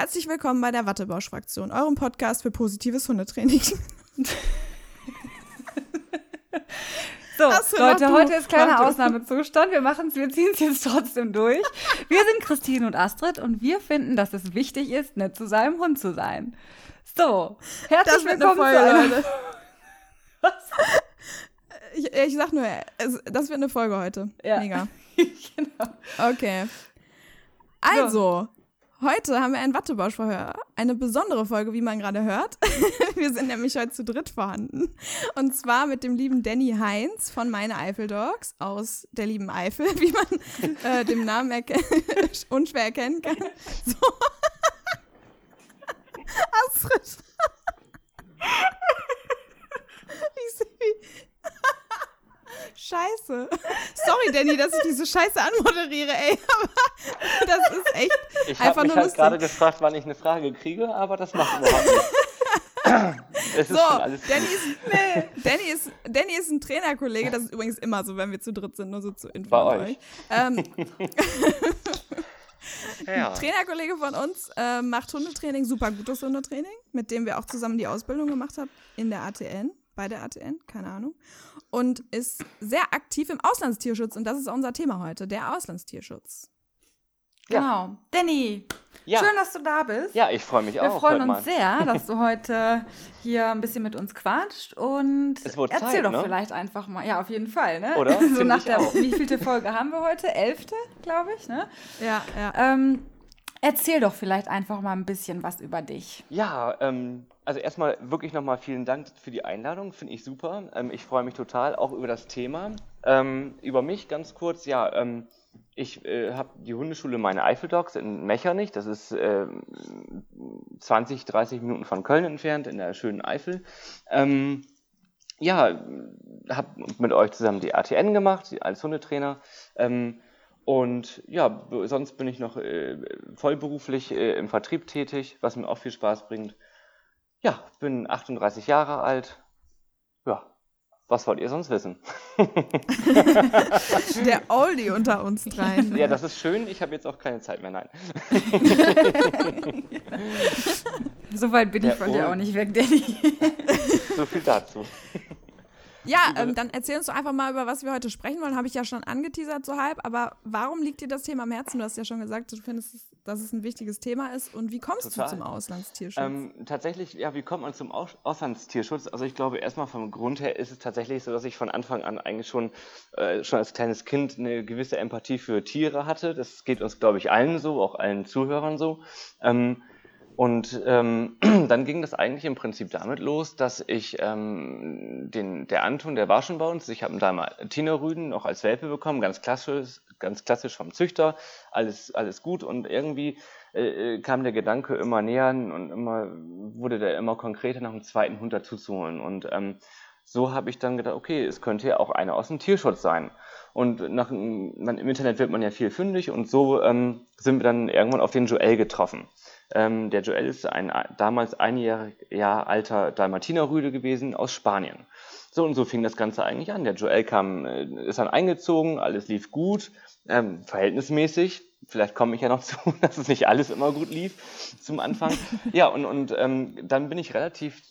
Herzlich willkommen bei der Wattebausch-Fraktion, eurem Podcast für positives Hundetraining. So, Leute, heute ist kleiner Ausnahmezustand. Wir machen es, wir ziehen es jetzt trotzdem durch. Wir sind Christine und Astrid und wir finden, dass es wichtig ist, nett zu seinem Hund zu sein. So, herzlich willkommen Folge, zu einer Leute. Was? Ich, ich sag nur, das wird eine Folge heute. Ja. Mega. genau. Okay. Also, so. Heute haben wir ein Wattebauschverhör. Eine besondere Folge, wie man gerade hört. wir sind nämlich heute zu dritt vorhanden. Und zwar mit dem lieben Danny Heinz von Meine Eifel Dogs aus der lieben Eifel, wie man äh, dem Namen unschwer erkennen kann. So. Astrid. ich sehe, wie Scheiße. Sorry, Danny, dass ich diese Scheiße anmoderiere, ey. Aber das ist echt ich einfach nur Ich habe gerade gefragt, wann ich eine Frage kriege, aber das macht überhaupt nichts. es so, Danny ist, nee, Danny, ist, Danny ist ein Trainerkollege. Das ist übrigens immer so, wenn wir zu dritt sind, nur so zu Info Bei euch. euch. Ähm, ja. Trainerkollege von uns äh, macht Hundetraining, super gutes Hundetraining, mit dem wir auch zusammen die Ausbildung gemacht haben in der ATN bei der ATN, keine Ahnung, und ist sehr aktiv im Auslandstierschutz. Und das ist unser Thema heute, der Auslandstierschutz. Ja. Genau. Danny, ja. schön, dass du da bist. Ja, ich freue mich Wir auch. Wir freuen uns mal. sehr, dass du heute hier ein bisschen mit uns quatscht. Und erzähl Zeit, doch ne? vielleicht einfach mal. Ja, auf jeden Fall. Ne? Oder? so nach der, wie vielte Folge haben wir heute? Elfte, glaube ich. Ne? Ja, ja. Ähm, erzähl doch vielleicht einfach mal ein bisschen was über dich. Ja, ähm, also erstmal wirklich nochmal vielen Dank für die Einladung, finde ich super. Ähm, ich freue mich total auch über das Thema. Ähm, über mich ganz kurz, ja, ähm, ich äh, habe die Hundeschule Meine Eifeldogs in Mechernich, das ist äh, 20, 30 Minuten von Köln entfernt, in der schönen Eifel. Ähm, ja, habe mit euch zusammen die ATN gemacht als Hundetrainer. Ähm, und ja, sonst bin ich noch äh, vollberuflich äh, im Vertrieb tätig, was mir auch viel Spaß bringt. Ja, bin 38 Jahre alt. Ja, was wollt ihr sonst wissen? Der Oldie unter uns dreien. Ja, das ist schön. Ich habe jetzt auch keine Zeit mehr. Nein. so weit bin Der ich von dir auch nicht weg, Danny. So viel dazu. Ja, ähm, dann erzähl uns doch einfach mal, über was wir heute sprechen wollen. Habe ich ja schon angeteasert so halb. Aber warum liegt dir das Thema am Herzen? Du hast ja schon gesagt, du findest, dass es ein wichtiges Thema ist. Und wie kommst Total. du zum Auslandstierschutz? Ähm, tatsächlich, ja, wie kommt man zum Aus Auslandstierschutz? Also ich glaube, erstmal vom Grund her ist es tatsächlich so, dass ich von Anfang an eigentlich schon, äh, schon als kleines Kind eine gewisse Empathie für Tiere hatte. Das geht uns, glaube ich, allen so, auch allen Zuhörern so. Ähm, und ähm, dann ging das eigentlich im Prinzip damit los, dass ich ähm, den, der Anton, der war schon bei uns, ich habe da mal Tinerrüden noch als Welpe bekommen, ganz klassisch, ganz klassisch vom Züchter, alles, alles gut. Und irgendwie äh, äh kam der Gedanke immer näher und immer wurde der immer konkreter nach einem zweiten Hund dazuzuholen. Und ähm, so habe ich dann gedacht, okay, es könnte ja auch einer aus dem Tierschutz sein. Und nach, man, im Internet wird man ja viel fündig. Und so ähm, sind wir dann irgendwann auf den Joel getroffen. Ähm, der Joel ist ein damals ein Jahr, Jahr alter Dalmatinerrüde gewesen aus Spanien. So und so fing das Ganze eigentlich an. Der Joel kam, äh, ist dann eingezogen, alles lief gut, ähm, verhältnismäßig. Vielleicht komme ich ja noch zu, dass es nicht alles immer gut lief zum Anfang. Ja, und, und ähm, dann bin ich relativ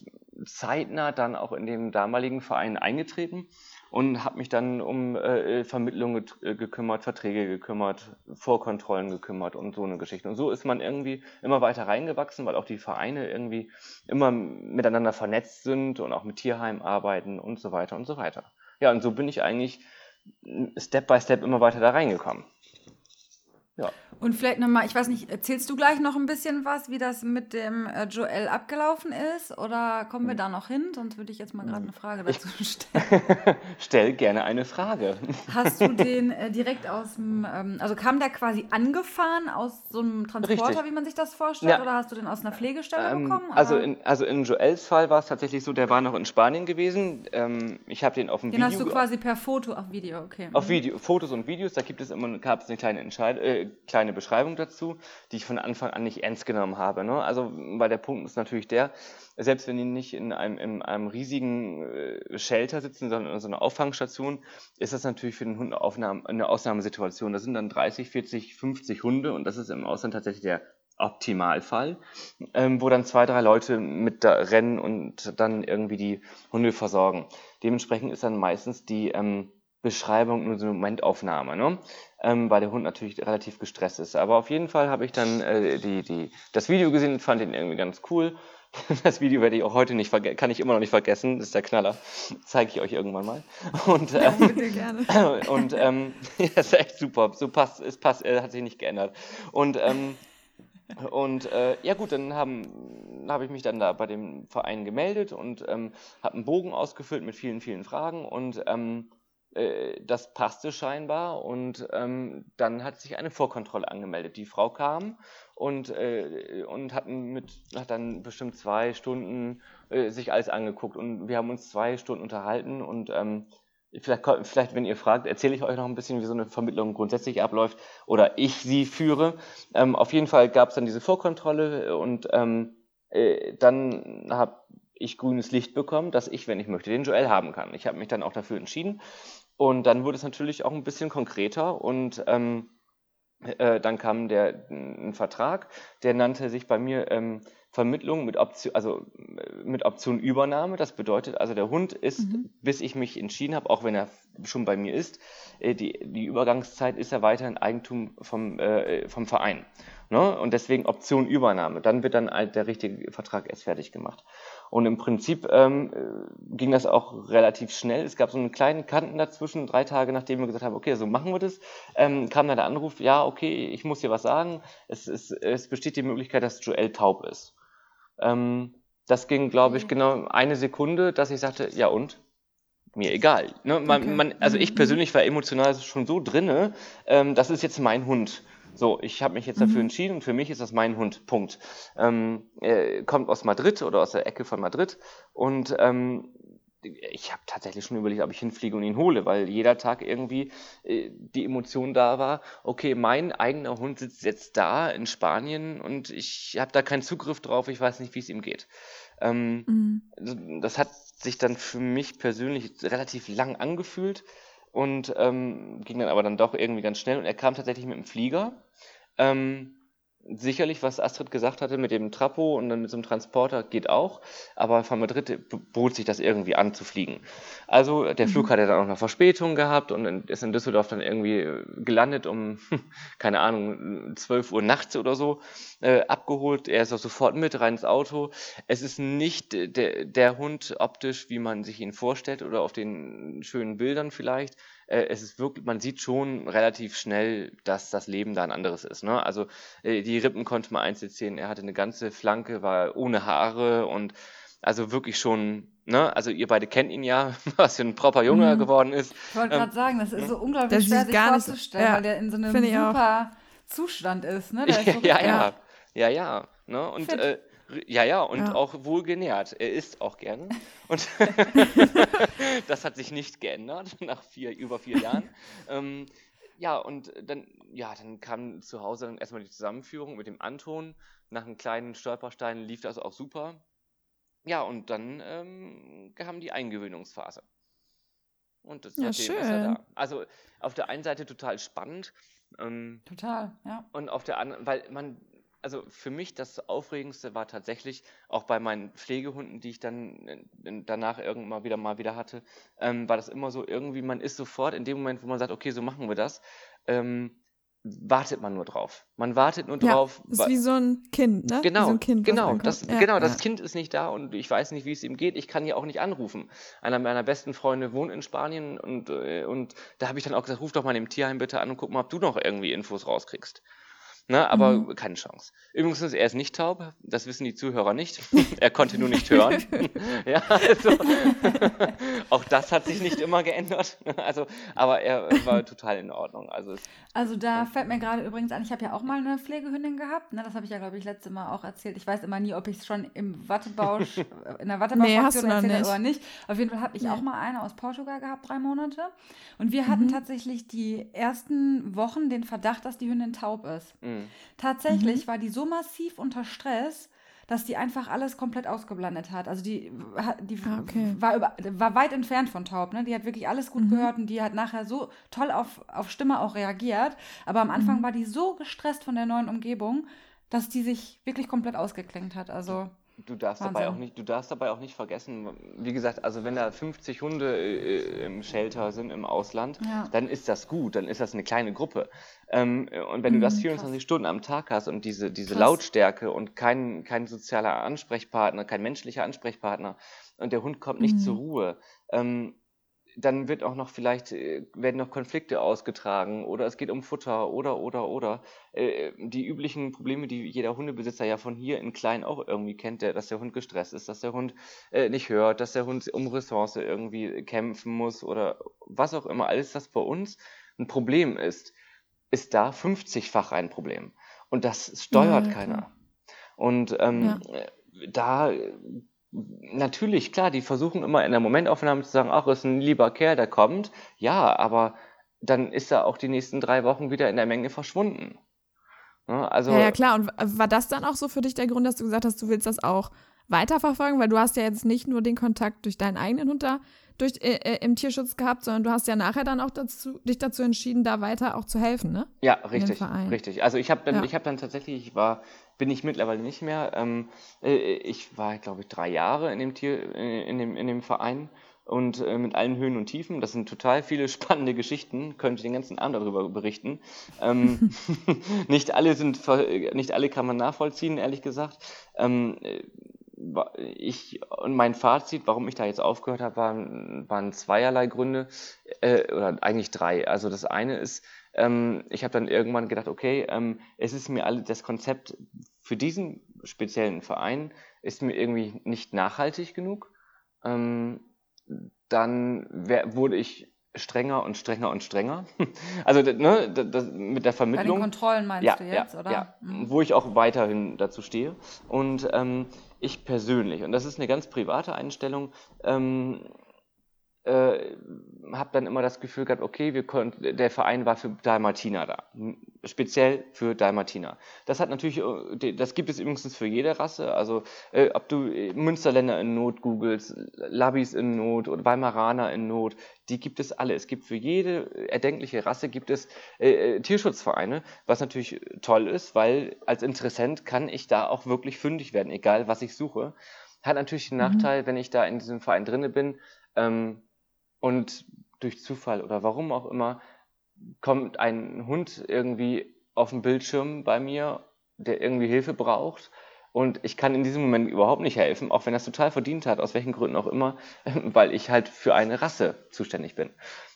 zeitnah dann auch in dem damaligen Verein eingetreten und habe mich dann um äh, Vermittlungen äh, gekümmert, Verträge gekümmert, Vorkontrollen gekümmert und so eine Geschichte. Und so ist man irgendwie immer weiter reingewachsen, weil auch die Vereine irgendwie immer miteinander vernetzt sind und auch mit Tierheim arbeiten und so weiter und so weiter. Ja, und so bin ich eigentlich Step by Step immer weiter da reingekommen. Ja. Und vielleicht nochmal, ich weiß nicht, erzählst du gleich noch ein bisschen was, wie das mit dem äh, Joel abgelaufen ist? Oder kommen wir hm. da noch hin? Sonst würde ich jetzt mal gerade eine Frage dazu stellen. Stell gerne eine Frage. Hast du den äh, direkt aus dem, ähm, also kam der quasi angefahren aus so einem Transporter, Richtig. wie man sich das vorstellt? Ja. Oder hast du den aus einer Pflegestelle ähm, bekommen? Also in, also in Joels Fall war es tatsächlich so, der war noch in Spanien gewesen. Ähm, ich habe den auf dem den Video. Den hast du quasi per Foto auf Video, okay. Auf mhm. Video, Fotos und Videos, da gibt es immer, gab es eine kleine Entscheidung. Äh, kleine Beschreibung dazu, die ich von Anfang an nicht ernst genommen habe. Ne? Also, weil der Punkt ist natürlich der, selbst wenn die nicht in einem, in einem riesigen äh, Shelter sitzen, sondern in so einer Auffangstation, ist das natürlich für den Hund eine, Ausnahmesituation. Da sind dann 30, 40, 50 Hunde und das ist im Ausland tatsächlich der Optimalfall, ähm, wo dann zwei, drei Leute mit da rennen und dann irgendwie die Hunde versorgen. Dementsprechend ist dann meistens die ähm, Beschreibung nur so eine Momentaufnahme, ne? ähm, weil der Hund natürlich relativ gestresst ist. Aber auf jeden Fall habe ich dann äh, die, die, das Video gesehen und fand ihn irgendwie ganz cool. Das Video werde ich auch heute nicht vergessen, kann ich immer noch nicht vergessen, das ist der Knaller. Zeige ich euch irgendwann mal. Und, ähm, ja, gerne. Und ähm, ja, ist echt super. So passt, es passt, er hat sich nicht geändert. Und ähm, und äh, ja gut, dann haben habe ich mich dann da bei dem Verein gemeldet und ähm, habe einen Bogen ausgefüllt mit vielen, vielen Fragen und ähm, äh, das passte scheinbar und ähm, dann hat sich eine Vorkontrolle angemeldet. Die Frau kam und, äh, und hat, mit, hat dann bestimmt zwei Stunden äh, sich alles angeguckt und wir haben uns zwei Stunden unterhalten und ähm, vielleicht, vielleicht, wenn ihr fragt, erzähle ich euch noch ein bisschen, wie so eine Vermittlung grundsätzlich abläuft oder ich sie führe. Ähm, auf jeden Fall gab es dann diese Vorkontrolle und ähm, äh, dann habe ich grünes Licht bekommen, dass ich, wenn ich möchte, den Joel haben kann. Ich habe mich dann auch dafür entschieden und dann wurde es natürlich auch ein bisschen konkreter und ähm, äh, dann kam der ein Vertrag, der nannte sich bei mir ähm, Vermittlung mit Option, also mit Option Übernahme. Das bedeutet also, der Hund ist, mhm. bis ich mich entschieden habe, auch wenn er schon bei mir ist, äh, die, die Übergangszeit ist er weiterhin Eigentum vom, äh, vom Verein. Ne? Und deswegen Option Übernahme. Dann wird dann halt der richtige Vertrag erst fertig gemacht. Und im Prinzip ähm, äh, ging das auch relativ schnell. Es gab so einen kleinen Kanten dazwischen, drei Tage nachdem wir gesagt haben, okay, so machen wir das, ähm, kam dann der Anruf, ja, okay, ich muss dir was sagen. Es, es, es besteht die Möglichkeit, dass Joel taub ist. Ähm, das ging, glaube ich, genau eine Sekunde, dass ich sagte, ja und? Mir egal. Ne? Man, okay. man, also ich mhm. persönlich war emotional schon so drinne, ähm, das ist jetzt mein Hund. So, ich habe mich jetzt dafür mhm. entschieden und für mich ist das mein Hund. Punkt. Ähm, er kommt aus Madrid oder aus der Ecke von Madrid und ähm, ich habe tatsächlich schon überlegt, ob ich hinfliege und ihn hole, weil jeder Tag irgendwie äh, die Emotion da war, okay, mein eigener Hund sitzt jetzt da in Spanien und ich habe da keinen Zugriff drauf, ich weiß nicht, wie es ihm geht. Ähm, mhm. Das hat sich dann für mich persönlich relativ lang angefühlt und ähm, ging dann aber dann doch irgendwie ganz schnell und er kam tatsächlich mit dem Flieger. Ähm, sicherlich, was Astrid gesagt hatte mit dem Trapo und dann mit so einem Transporter geht auch, aber von Madrid bot sich das irgendwie an zu fliegen. Also der Flug mhm. hat ja dann auch eine Verspätung gehabt und ist in Düsseldorf dann irgendwie äh, gelandet um, keine Ahnung, 12 Uhr nachts oder so, äh, abgeholt. Er ist auch sofort mit rein ins Auto. Es ist nicht der, der Hund optisch, wie man sich ihn vorstellt oder auf den schönen Bildern vielleicht, äh, es ist wirklich, man sieht schon relativ schnell, dass das Leben da ein anderes ist. Ne? Also äh, die Rippen konnte man einzeln sehen, er hatte eine ganze Flanke, war ohne Haare und also wirklich schon, ne, also ihr beide kennt ihn ja, was für ein proper Junge mhm. geworden ist. Ich wollte gerade ähm, sagen, das ist so unglaublich schwer sich vorzustellen, ja, weil der in so einem super Zustand ist, ne? Ist ja, ja, ja, ja, ne? Und äh, ja, ja, und ja. auch wohl genährt. Er isst auch gerne. Und das hat sich nicht geändert nach vier, über vier Jahren. ähm, ja, und dann, ja, dann kam zu Hause erstmal die Zusammenführung mit dem Anton. Nach einem kleinen Stolperstein lief das auch super. Ja, und dann ähm, kam die Eingewöhnungsphase. Und das ja, schön. ist er da. Also auf der einen Seite total spannend. Ähm, total, ja. Und auf der anderen, weil man also für mich das Aufregendste war tatsächlich auch bei meinen Pflegehunden, die ich dann äh, danach irgendwann wieder mal wieder hatte, ähm, war das immer so irgendwie, man ist sofort in dem Moment, wo man sagt, okay, so machen wir das, ähm, wartet man nur drauf. Man wartet nur ja, drauf. Ist wie so ein Kind, ne? Genau, so kind, genau, das, ja, genau, das Kind ist nicht da und ich weiß nicht, wie es ihm geht. Ich kann ja auch nicht anrufen. Einer meiner besten Freunde wohnt in Spanien und, äh, und da habe ich dann auch gesagt, ruf doch mal im Tierheim bitte an und guck mal, ob du noch irgendwie Infos rauskriegst. Ne, aber mhm. keine Chance. Übrigens, er ist nicht taub, das wissen die Zuhörer nicht. er konnte nur nicht hören. ja, also, auch das hat sich nicht immer geändert. Also, aber er war total in Ordnung. Also, es, also da fällt mir gerade übrigens an, ich habe ja auch mal eine Pflegehündin gehabt. Ne? Das habe ich ja, glaube ich, letzte Mal auch erzählt. Ich weiß immer nie, ob ich es schon im Wattebausch, in der Wattebausch nee, erzählt habe oder nicht. Auf jeden Fall habe ich nee. auch mal eine aus Portugal gehabt, drei Monate. Und wir hatten mhm. tatsächlich die ersten Wochen den Verdacht, dass die Hündin taub ist. Mhm. Tatsächlich mhm. war die so massiv unter Stress, dass die einfach alles komplett ausgeblendet hat. Also die, die ah, okay. war, über, war weit entfernt von taub. Ne? Die hat wirklich alles gut mhm. gehört und die hat nachher so toll auf, auf Stimme auch reagiert. Aber am Anfang mhm. war die so gestresst von der neuen Umgebung, dass die sich wirklich komplett ausgeklinkt hat. Also Du darfst, dabei auch nicht, du darfst dabei auch nicht vergessen, wie gesagt, also wenn da 50 Hunde äh, im Shelter sind im Ausland, ja. dann ist das gut, dann ist das eine kleine Gruppe. Ähm, und wenn mhm, du das 24 krass. Stunden am Tag hast und diese, diese Lautstärke und kein, kein sozialer Ansprechpartner, kein menschlicher Ansprechpartner und der Hund kommt nicht mhm. zur Ruhe, ähm, dann wird auch noch vielleicht, äh, werden noch Konflikte ausgetragen oder es geht um Futter oder, oder, oder. Äh, die üblichen Probleme, die jeder Hundebesitzer ja von hier in klein auch irgendwie kennt, der, dass der Hund gestresst ist, dass der Hund äh, nicht hört, dass der Hund um Ressource irgendwie kämpfen muss oder was auch immer. Alles, was bei uns ein Problem ist, ist da 50-fach ein Problem. Und das steuert ja, keiner. Und ähm, ja. da natürlich, klar, die versuchen immer in der Momentaufnahme zu sagen, ach, ist ein lieber Kerl, der kommt. Ja, aber dann ist er auch die nächsten drei Wochen wieder in der Menge verschwunden. Ja, also, ja, ja, klar. Und war das dann auch so für dich der Grund, dass du gesagt hast, du willst das auch weiterverfolgen? Weil du hast ja jetzt nicht nur den Kontakt durch deinen eigenen Hund da durch, äh, äh im Tierschutz gehabt, sondern du hast ja nachher dann auch dazu, dich dazu entschieden, da weiter auch zu helfen, ne? Ja, richtig, richtig. Also ich habe dann, ja. ich habe dann tatsächlich, ich war bin ich mittlerweile nicht mehr. Ähm, äh, ich war, glaube ich, drei Jahre in dem Tier, äh, in dem, in dem Verein und äh, mit allen Höhen und Tiefen. Das sind total viele spannende Geschichten, könnte ich den ganzen Abend darüber berichten. Ähm, nicht alle sind, nicht alle kann man nachvollziehen, ehrlich gesagt. Ähm, äh, ich und mein Fazit, warum ich da jetzt aufgehört habe, waren, waren zweierlei Gründe äh, oder eigentlich drei. Also das eine ist, ähm, ich habe dann irgendwann gedacht, okay, ähm, es ist mir alle das Konzept für diesen speziellen Verein ist mir irgendwie nicht nachhaltig genug. Ähm, dann wär, wurde ich strenger und strenger und strenger. Also ne, das, mit der Vermittlung. Bei den Kontrollen meinst ja, du jetzt, ja, oder? Ja, mhm. wo ich auch weiterhin dazu stehe. Und ähm, ich persönlich, und das ist eine ganz private Einstellung, ähm, äh, habe dann immer das Gefühl gehabt, okay, wir konnten, der Verein war für Dalmatiner da, speziell für Dalmatiner. Das hat natürlich, äh, das gibt es übrigens für jede Rasse, also äh, ob du äh, Münsterländer in Not googelst, Labis in Not oder Weimaraner in Not, die gibt es alle. Es gibt für jede erdenkliche Rasse gibt es äh, Tierschutzvereine, was natürlich toll ist, weil als Interessent kann ich da auch wirklich fündig werden, egal was ich suche. Hat natürlich den mhm. Nachteil, wenn ich da in diesem Verein drinne bin, ähm, und durch Zufall oder warum auch immer kommt ein Hund irgendwie auf dem Bildschirm bei mir, der irgendwie Hilfe braucht und ich kann in diesem Moment überhaupt nicht helfen, auch wenn er es total verdient hat, aus welchen Gründen auch immer, weil ich halt für eine Rasse zuständig bin.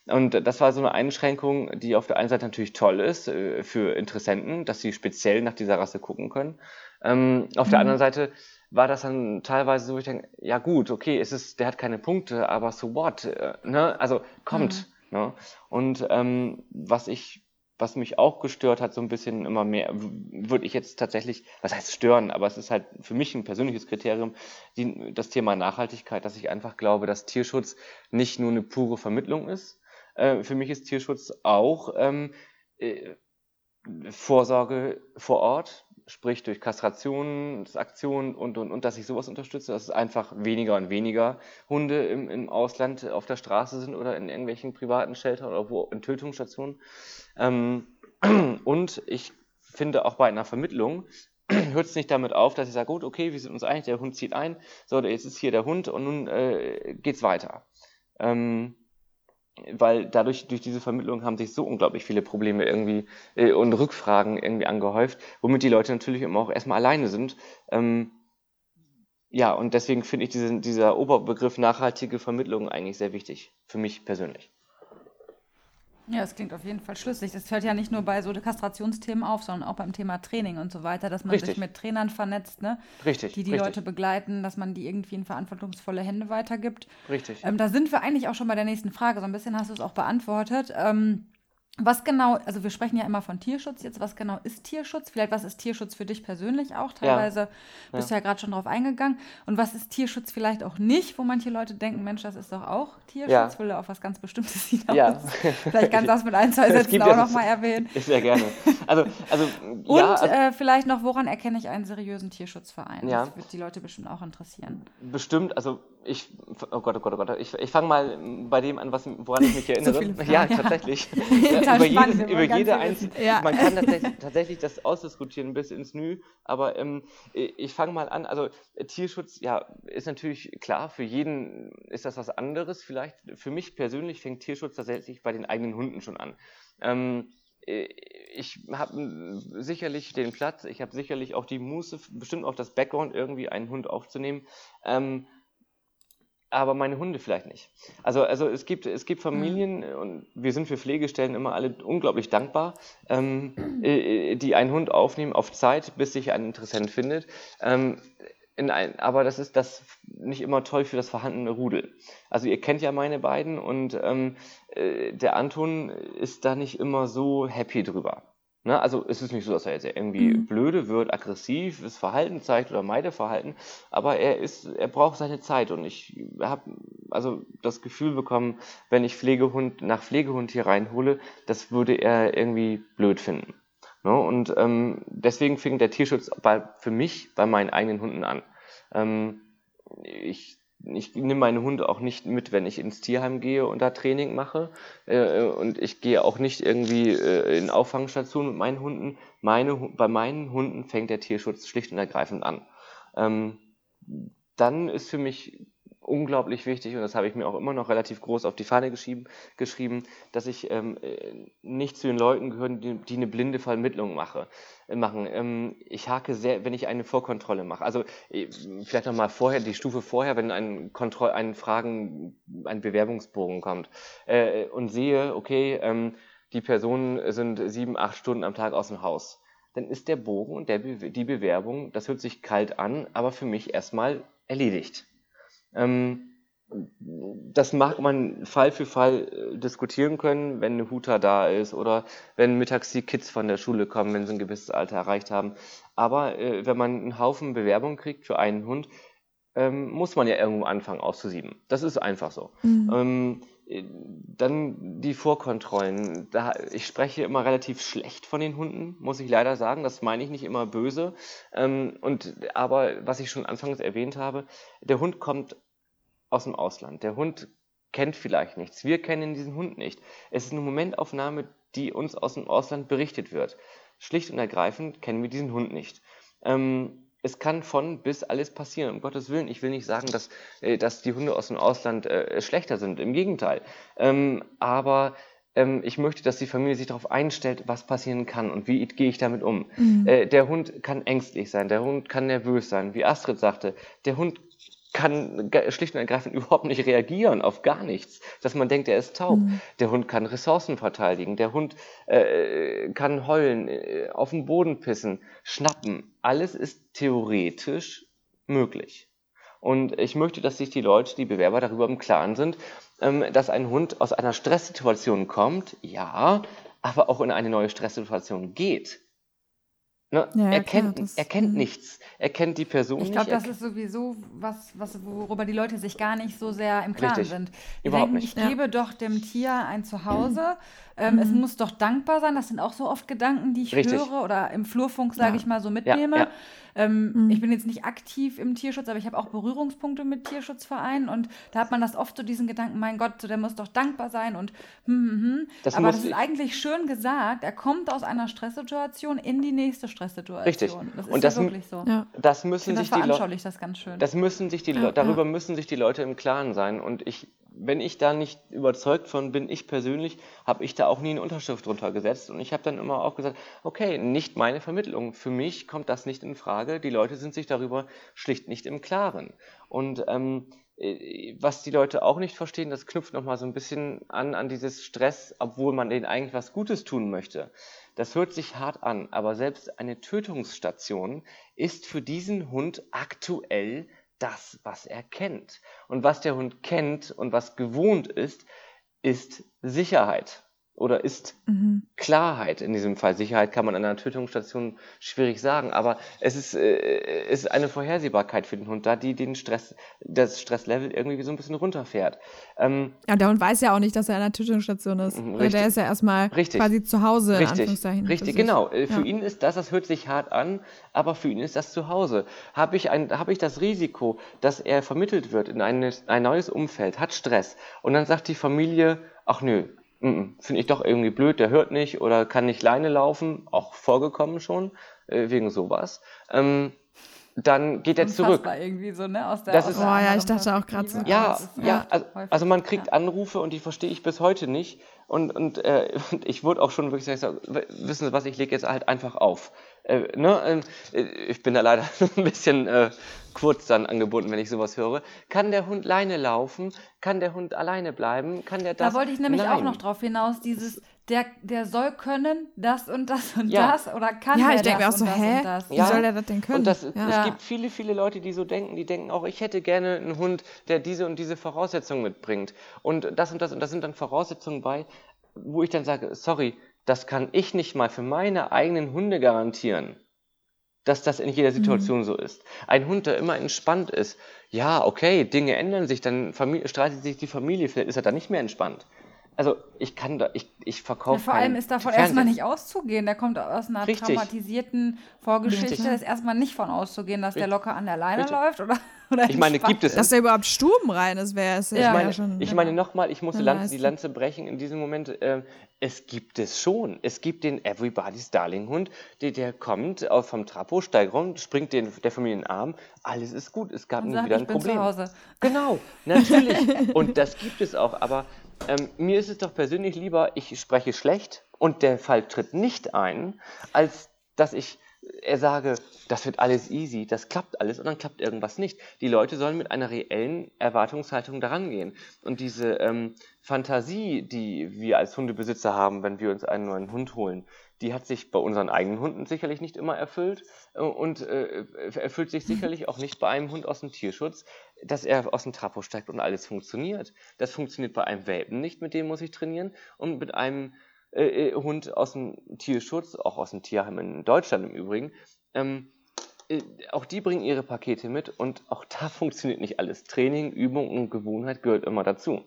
Und das war so eine Einschränkung, die auf der einen Seite natürlich toll ist äh, für Interessenten, dass sie speziell nach dieser Rasse gucken können. Ähm, auf mhm. der anderen Seite war das dann teilweise so, ich denke, ja gut, okay, es ist, der hat keine Punkte, aber so what, äh, ne? Also kommt. Mhm. Ne? Und ähm, was ich, was mich auch gestört hat, so ein bisschen immer mehr, würde ich jetzt tatsächlich, was heißt stören, aber es ist halt für mich ein persönliches Kriterium, die, das Thema Nachhaltigkeit, dass ich einfach glaube, dass Tierschutz nicht nur eine pure Vermittlung ist. Äh, für mich ist Tierschutz auch ähm, äh, Vorsorge vor Ort, sprich durch Kastrationsaktionen und, und, und dass ich sowas unterstütze, dass es einfach weniger und weniger Hunde im, im Ausland auf der Straße sind oder in irgendwelchen privaten Shelter oder wo in Tötungsstationen. Ähm, und ich finde auch bei einer Vermittlung hört es nicht damit auf, dass ich sage, gut, okay, wir sind uns einig, der Hund zieht ein, so, jetzt ist hier der Hund und nun äh, geht's weiter. Ähm, weil dadurch, durch diese Vermittlung haben sich so unglaublich viele Probleme irgendwie äh, und Rückfragen irgendwie angehäuft, womit die Leute natürlich immer auch erstmal alleine sind. Ähm, ja, und deswegen finde ich diesen, dieser Oberbegriff nachhaltige Vermittlung eigentlich sehr wichtig, für mich persönlich. Ja, das klingt auf jeden Fall schlüssig. Das hört ja nicht nur bei so Kastrationsthemen auf, sondern auch beim Thema Training und so weiter, dass man richtig. sich mit Trainern vernetzt, ne? Richtig. Die die richtig. Leute begleiten, dass man die irgendwie in verantwortungsvolle Hände weitergibt. Richtig. Ähm, da sind wir eigentlich auch schon bei der nächsten Frage. So ein bisschen hast du es auch beantwortet. Ähm, was genau, also wir sprechen ja immer von Tierschutz jetzt, was genau ist Tierschutz? Vielleicht was ist Tierschutz für dich persönlich auch? Teilweise ja. bist du ja, ja gerade schon drauf eingegangen. Und was ist Tierschutz vielleicht auch nicht, wo manche Leute denken, Mensch, das ist doch auch Tierschutz, ja. will auf was ganz Bestimmtes hinaus. Ja. Vielleicht kannst du das mit ein, zwei Sätzen auch nochmal erwähnen. Sehr gerne. Also, also, Und also, äh, vielleicht noch, woran erkenne ich einen seriösen Tierschutzverein? Ja. Das wird die Leute bestimmt auch interessieren. Bestimmt, also ich, oh Gott, oh Gott, oh Gott, ich, ich fange mal bei dem an, was, woran ich mich erinnere. so ja, tatsächlich. Über, jedes, über jede einzelne. Ja. Man kann tatsächlich, tatsächlich, das ausdiskutieren bis ins Nü, aber ähm, ich fange mal an. Also Tierschutz, ja, ist natürlich klar, für jeden ist das was anderes. Vielleicht für mich persönlich fängt Tierschutz tatsächlich bei den eigenen Hunden schon an. Ähm, ich habe sicherlich den Platz, ich habe sicherlich auch die Muße, bestimmt auch das Background, irgendwie einen Hund aufzunehmen. Ähm, aber meine Hunde vielleicht nicht. Also, also es, gibt, es gibt Familien, mhm. und wir sind für Pflegestellen immer alle unglaublich dankbar, ähm, äh, die einen Hund aufnehmen auf Zeit, bis sich ein Interessent findet. Ähm, ein, aber das ist das nicht immer toll für das vorhandene Rudel. Also ihr kennt ja meine beiden und ähm, äh, der Anton ist da nicht immer so happy drüber. Ne? Also es ist nicht so, dass er jetzt irgendwie mhm. blöde wird, aggressives Verhalten zeigt oder Meideverhalten, aber er ist, er braucht seine Zeit und ich habe also das Gefühl bekommen, wenn ich Pflegehund nach Pflegehund hier reinhole, das würde er irgendwie blöd finden. Ne? Und ähm, deswegen fing der Tierschutz bei, für mich bei meinen eigenen Hunden an. Ähm, ich ich nehme meine Hunde auch nicht mit, wenn ich ins Tierheim gehe und da Training mache. Äh, und ich gehe auch nicht irgendwie äh, in Auffangstationen mit meinen Hunden. Meine, bei meinen Hunden fängt der Tierschutz schlicht und ergreifend an. Ähm, dann ist für mich unglaublich wichtig, und das habe ich mir auch immer noch relativ groß auf die Fahne geschrieben, geschrieben dass ich ähm, äh, nicht zu den Leuten gehöre, die, die eine blinde Vermittlung mache, äh, machen. Ähm, ich hake sehr, wenn ich eine Vorkontrolle mache. Also äh, vielleicht nochmal vorher, die Stufe vorher, wenn ein Kontroll, ein Fragen, ein Bewerbungsbogen kommt äh, und sehe, okay, ähm, die Personen sind sieben, acht Stunden am Tag aus dem Haus. Dann ist der Bogen und der Be die Bewerbung, das hört sich kalt an, aber für mich erstmal erledigt. Ähm, das mag man Fall für Fall äh, diskutieren können, wenn eine Huta da ist oder wenn mittags die Kids von der Schule kommen, wenn sie ein gewisses Alter erreicht haben. Aber äh, wenn man einen Haufen Bewerbungen kriegt für einen Hund, ähm, muss man ja irgendwo anfangen auszusieben. Das ist einfach so. Mhm. Ähm, äh, dann die Vorkontrollen. Da, ich spreche immer relativ schlecht von den Hunden, muss ich leider sagen. Das meine ich nicht immer böse. Ähm, und, aber was ich schon anfangs erwähnt habe, der Hund kommt aus dem Ausland. Der Hund kennt vielleicht nichts. Wir kennen diesen Hund nicht. Es ist eine Momentaufnahme, die uns aus dem Ausland berichtet wird. Schlicht und ergreifend kennen wir diesen Hund nicht. Ähm, es kann von bis alles passieren. Um Gottes Willen, ich will nicht sagen, dass, äh, dass die Hunde aus dem Ausland äh, schlechter sind. Im Gegenteil. Ähm, aber ähm, ich möchte, dass die Familie sich darauf einstellt, was passieren kann und wie gehe ich damit um. Mhm. Äh, der Hund kann ängstlich sein, der Hund kann nervös sein, wie Astrid sagte. Der Hund kann schlicht und ergreifend überhaupt nicht reagieren auf gar nichts, dass man denkt, er ist taub. Mhm. Der Hund kann Ressourcen verteidigen, der Hund äh, kann heulen, äh, auf den Boden pissen, schnappen. Alles ist theoretisch möglich. Und ich möchte, dass sich die Leute, die Bewerber darüber im Klaren sind, ähm, dass ein Hund aus einer Stresssituation kommt, ja, aber auch in eine neue Stresssituation geht. Ne? Ja, er, kennt, das, er kennt mhm. nichts. Er kennt die Person ich glaub, nicht. Ich glaube, das ist sowieso was, was, worüber die Leute sich gar nicht so sehr im Klaren Richtig. sind. Die Überhaupt denken, nicht. ich ja. gebe doch dem Tier ein Zuhause. Ähm, mhm. Es muss doch dankbar sein. Das sind auch so oft Gedanken, die ich Richtig. höre oder im Flurfunk, sage ja. ich mal, so mitnehme. Ähm, mhm. Ich bin jetzt nicht aktiv im Tierschutz, aber ich habe auch Berührungspunkte mit Tierschutzvereinen und da hat man das oft so diesen Gedanken, mein Gott, der muss doch dankbar sein und hm, hm, hm. Das aber das ist eigentlich schön gesagt. Er kommt aus einer Stresssituation in die nächste Stresssituation. Richtig. Das ist und das, ja wirklich so. Ja. Das müssen sich das die Leute. das ganz schön. Das müssen sich die ja, darüber müssen sich die Leute im Klaren sein und ich wenn ich da nicht überzeugt von bin, ich persönlich, habe ich da auch nie eine Unterschrift drunter gesetzt. Und ich habe dann immer auch gesagt, okay, nicht meine Vermittlung. Für mich kommt das nicht in Frage. Die Leute sind sich darüber schlicht nicht im Klaren. Und ähm, äh, was die Leute auch nicht verstehen, das knüpft nochmal so ein bisschen an, an dieses Stress, obwohl man denen eigentlich was Gutes tun möchte. Das hört sich hart an, aber selbst eine Tötungsstation ist für diesen Hund aktuell das, was er kennt. Und was der Hund kennt und was gewohnt ist, ist Sicherheit oder ist mhm. Klarheit in diesem Fall. Sicherheit kann man an einer Tötungsstation schwierig sagen, aber es ist, äh, ist eine Vorhersehbarkeit für den Hund da, die den Stress, das Stresslevel irgendwie so ein bisschen runterfährt. Ähm, ja, der Hund weiß ja auch nicht, dass er an einer Tötungsstation ist. Mhm, richtig, der ist ja erstmal richtig, quasi zu Hause. Richtig, richtig genau. Äh, für ja. ihn ist das, das hört sich hart an, aber für ihn ist das zu Hause. Habe ich, ein, hab ich das Risiko, dass er vermittelt wird in eine, ein neues Umfeld, hat Stress und dann sagt die Familie, ach nö, Finde ich doch irgendwie blöd, der hört nicht oder kann nicht Leine laufen, auch vorgekommen schon, äh, wegen sowas. Ähm, dann geht er zurück. irgendwie so, ne? Aus der, das aus ist, oh ja, ich dachte auch gerade so. Ja, ja, also, also, man kriegt Anrufe und die verstehe ich bis heute nicht. Und, und, äh, ich wurde auch schon wirklich gesagt, wissen Sie was, ich lege jetzt halt einfach auf. Äh, ne? Ähm, äh, ich bin da leider ein bisschen äh, kurz dann angebunden, wenn ich sowas höre. Kann der Hund Leine laufen? Kann der Hund alleine bleiben? Kann der das? Da wollte ich nämlich Nein. auch noch drauf hinaus, dieses der, der soll können das und das und ja. das oder kann ja, ich denke auch so, hä? Wie ja. soll der das denn können? Und das, ja. es gibt viele, viele Leute, die so denken, die denken auch, ich hätte gerne einen Hund, der diese und diese Voraussetzungen mitbringt. Und das und das und das sind dann Voraussetzungen bei, wo ich dann sage, sorry, das kann ich nicht mal für meine eigenen Hunde garantieren dass das in jeder Situation mhm. so ist. Ein Hund, der immer entspannt ist, ja, okay, Dinge ändern sich, dann Familie, streitet sich die Familie, vielleicht ist er dann nicht mehr entspannt. Also ich kann da, ich, ich verkaufe. Ja, vor allem ist davon erstmal nicht auszugehen. Der kommt aus einer Richtig. traumatisierten Vorgeschichte. Richtig. ist erstmal nicht von auszugehen, dass Richtig. der locker an der Leine Richtig. läuft oder, oder Ich meine, gibt es. Dass der überhaupt stubenrein ist, wäre es ja, ja schon. Ich meine nochmal, ich muss die Lanze, die Lanze brechen in diesem Moment. Äh, es gibt es schon. Es gibt den Everybody's Darling Hund, der, der kommt vom Trapo, steigt rum, springt den, der Familie in den Arm. Alles ist gut. Es gab nie wieder ein Problem. Genau, natürlich. Und das gibt es auch. Aber ähm, mir ist es doch persönlich lieber, ich spreche schlecht und der Fall tritt nicht ein, als dass ich er sage, das wird alles easy, das klappt alles und dann klappt irgendwas nicht. Die Leute sollen mit einer reellen Erwartungshaltung daran gehen. Und diese ähm, Fantasie, die wir als Hundebesitzer haben, wenn wir uns einen neuen Hund holen, die hat sich bei unseren eigenen Hunden sicherlich nicht immer erfüllt äh, und äh, erfüllt sich sicherlich auch nicht bei einem Hund aus dem Tierschutz, dass er aus dem Trapo steigt und alles funktioniert. Das funktioniert bei einem Welpen nicht, mit dem muss ich trainieren und mit einem äh, äh Hund aus dem Tierschutz, auch aus dem Tierheim in Deutschland im Übrigen, ähm, äh, auch die bringen ihre Pakete mit und auch da funktioniert nicht alles. Training, Übung und Gewohnheit gehört immer dazu.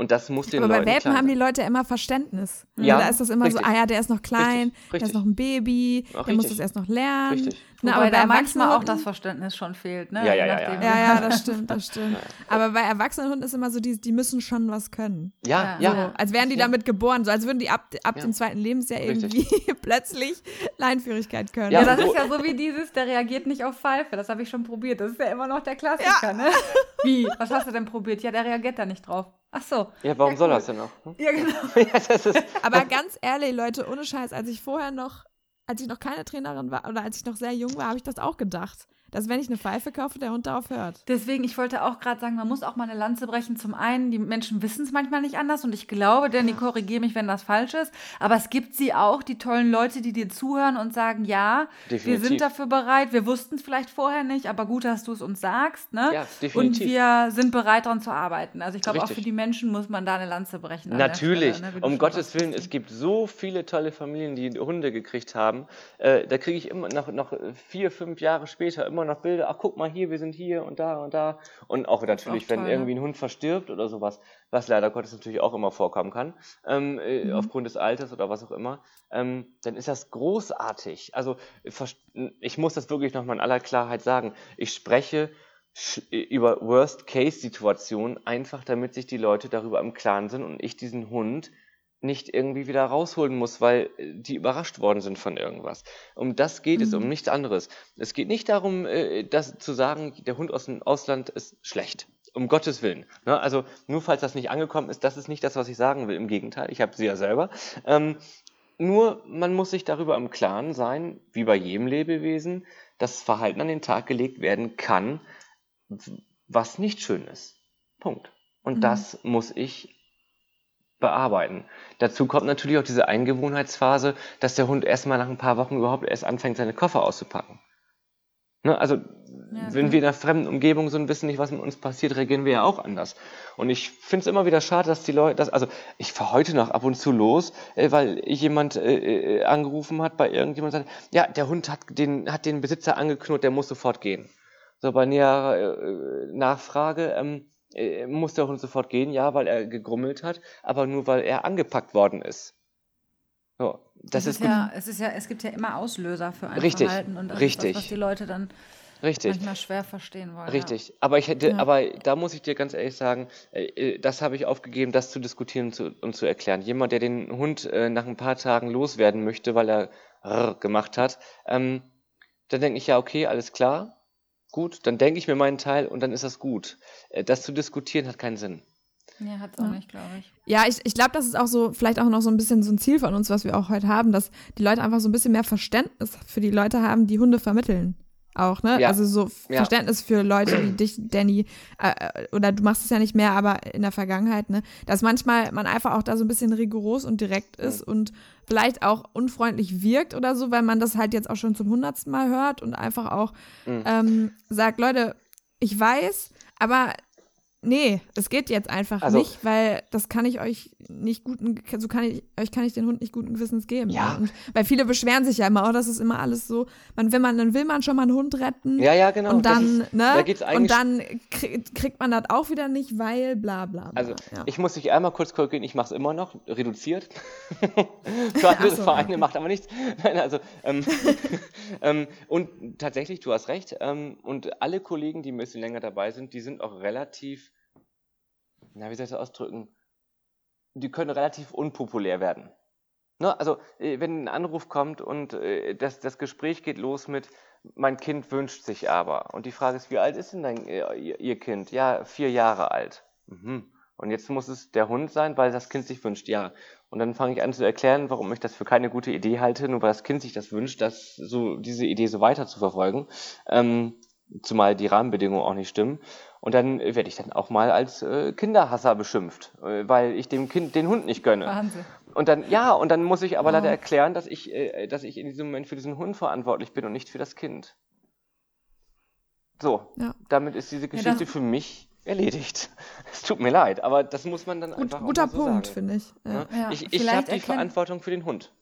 Und das muss den Aber Leuten bei Welpen haben die Leute immer Verständnis. Ja, da ist das immer richtig. so, ah ja, der ist noch klein, richtig, richtig. der ist noch ein Baby, Ach, der muss das erst noch lernen. Richtig. Ne, aber da manchmal auch das Verständnis schon fehlt, ne? Ja, ja, ja. Ja. ja, ja, das stimmt, das stimmt. Aber bei Erwachsenenhunden ist immer so, die, die müssen schon was können. Ja, ja. So, als wären die damit geboren, so als würden die ab, ab dem zweiten Lebensjahr irgendwie plötzlich Leinführigkeit können. Ja, das ist ja so wie dieses, der reagiert nicht auf Pfeife. Das habe ich schon probiert. Das ist ja immer noch der Klassiker, ne? Wie? Was hast du denn probiert? Ja, der reagiert da nicht drauf. Ach so. Ja, warum ja, soll das denn noch? Hm? Ja, genau. Aber ganz ehrlich, Leute, ohne Scheiß, als ich vorher noch, als ich noch keine Trainerin war oder als ich noch sehr jung war, habe ich das auch gedacht dass wenn ich eine Pfeife kaufe, der Hund darauf hört. Deswegen, ich wollte auch gerade sagen, man muss auch mal eine Lanze brechen. Zum einen, die Menschen wissen es manchmal nicht anders und ich glaube, Danny, korrigiere mich, wenn das falsch ist, aber es gibt sie auch, die tollen Leute, die dir zuhören und sagen, ja, definitiv. wir sind dafür bereit, wir wussten es vielleicht vorher nicht, aber gut, dass du es uns sagst, ne? Ja, definitiv. Und wir sind bereit, daran zu arbeiten. Also ich glaube, auch für die Menschen muss man da eine Lanze brechen. Natürlich, Stelle, ne? um Gottes Willen, es gibt so viele tolle Familien, die Hunde gekriegt haben. Äh, da kriege ich immer noch, noch vier, fünf Jahre später immer immer noch Bilder, ach guck mal hier, wir sind hier und da und da. Und auch natürlich, auch wenn irgendwie ein Hund verstirbt oder sowas, was leider Gottes natürlich auch immer vorkommen kann, ähm, äh, mhm. aufgrund des Alters oder was auch immer, ähm, dann ist das großartig. Also ich muss das wirklich nochmal in aller Klarheit sagen. Ich spreche über Worst-Case-Situationen, einfach damit sich die Leute darüber im Klaren sind und ich diesen Hund nicht irgendwie wieder rausholen muss, weil äh, die überrascht worden sind von irgendwas. Um das geht mhm. es, um mhm. nichts anderes. Es geht nicht darum, äh, das zu sagen, der Hund aus dem Ausland ist schlecht. Um Gottes Willen. Ne? Also nur falls das nicht angekommen ist, das ist nicht das, was ich sagen will. Im Gegenteil, ich habe sie ja selber. Ähm, nur man muss sich darüber im Klaren sein, wie bei jedem Lebewesen, dass Verhalten an den Tag gelegt werden kann, was nicht schön ist. Punkt. Und mhm. das muss ich bearbeiten. Dazu kommt natürlich auch diese Eingewohnheitsphase, dass der Hund erstmal nach ein paar Wochen überhaupt erst anfängt, seine Koffer auszupacken. Ne, also, ja, wenn wir in einer fremden Umgebung sind wissen nicht, was mit uns passiert, reagieren wir ja auch anders. Und ich finde es immer wieder schade, dass die Leute, dass, also ich fahre heute noch ab und zu los, äh, weil jemand äh, äh, angerufen hat bei irgendjemand und sagt, ja, der Hund hat den, hat den Besitzer angeknurrt, der muss sofort gehen. So bei näherer äh, Nachfrage, ähm, äh, muss der Hund sofort gehen, ja, weil er gegrummelt hat, aber nur weil er angepackt worden ist. So, das es ist, ist ja, es ist ja, es gibt ja immer Auslöser für ein richtig, Verhalten und das richtig. ist das, was die Leute dann Richtig. manchmal schwer verstehen wollen. Richtig. Ja. Aber ich hätte, ja. aber da muss ich dir ganz ehrlich sagen, äh, äh, das habe ich aufgegeben, das zu diskutieren und zu, und zu erklären. Jemand, der den Hund äh, nach ein paar Tagen loswerden möchte, weil er Rrr gemacht hat, ähm, dann denke ich ja, okay, alles klar, gut, dann denke ich mir meinen Teil und dann ist das gut. Äh, das zu diskutieren hat keinen Sinn. Ja, hat es auch ja. nicht, glaube ich. Ja, ich, ich glaube, das ist auch so, vielleicht auch noch so ein bisschen so ein Ziel von uns, was wir auch heute haben, dass die Leute einfach so ein bisschen mehr Verständnis für die Leute haben, die Hunde vermitteln auch, ne? Ja. Also so ja. Verständnis für Leute wie dich, Danny, äh, äh, oder du machst es ja nicht mehr, aber in der Vergangenheit, ne? Dass manchmal man einfach auch da so ein bisschen rigoros und direkt ist mhm. und vielleicht auch unfreundlich wirkt oder so, weil man das halt jetzt auch schon zum hundertsten Mal hört und einfach auch mhm. ähm, sagt, Leute, ich weiß, aber Nee, es geht jetzt einfach also, nicht, weil das kann ich euch nicht guten, so kann ich, euch kann ich den Hund nicht guten Gewissens geben. Ja. Und, weil viele beschweren sich ja immer, oh, das ist immer alles so, man, wenn man, dann will man schon mal einen Hund retten. Ja, ja, genau. Und dann, ist, ne? Da und dann kriegt man das auch wieder nicht, weil bla bla. bla also, ja. ich muss dich einmal kurz korrigieren, ich mache es immer noch, reduziert. Für andere so, Vereine okay. macht aber nichts. Nein, also, ähm, ähm, und tatsächlich, du hast recht. Ähm, und alle Kollegen, die ein bisschen länger dabei sind, die sind auch relativ na, wie soll ich das ausdrücken? Die können relativ unpopulär werden. Ne? Also, äh, wenn ein Anruf kommt und äh, das, das Gespräch geht los mit, mein Kind wünscht sich aber. Und die Frage ist, wie alt ist denn dein, äh, Ihr Kind? Ja, vier Jahre alt. Mhm. Und jetzt muss es der Hund sein, weil das Kind sich wünscht, ja. Und dann fange ich an zu erklären, warum ich das für keine gute Idee halte, nur weil das Kind sich das wünscht, dass so diese Idee so weiter zu verfolgen. Ähm, zumal die Rahmenbedingungen auch nicht stimmen. Und dann werde ich dann auch mal als äh, Kinderhasser beschimpft, äh, weil ich dem Kind den Hund nicht gönne. Wahnsinn. Und dann, ja, und dann muss ich aber oh. leider erklären, dass ich, äh, dass ich in diesem Moment für diesen Hund verantwortlich bin und nicht für das Kind. So, ja. damit ist diese Geschichte ja, für mich erledigt. Es tut mir leid, aber das muss man dann Gut, einfach Guter so Punkt, finde ich. Ja. Ja. Ich, ich habe die Verantwortung für den Hund.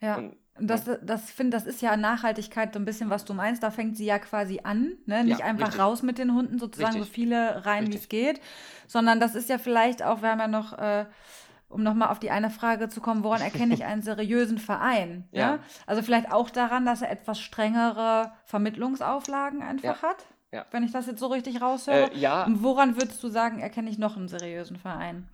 Ja. Und das, das finde, das ist ja Nachhaltigkeit so ein bisschen, was du meinst. Da fängt sie ja quasi an, ne? Nicht ja, einfach richtig. raus mit den Hunden, sozusagen richtig. so viele rein, wie es geht, sondern das ist ja vielleicht auch, wir haben ja noch, äh, um nochmal auf die eine Frage zu kommen, woran erkenne ich einen seriösen Verein? Ja. ja. Also vielleicht auch daran, dass er etwas strengere Vermittlungsauflagen einfach ja. hat. Ja. Wenn ich das jetzt so richtig raushöre. Äh, ja. Und woran würdest du sagen, erkenne ich noch einen seriösen Verein?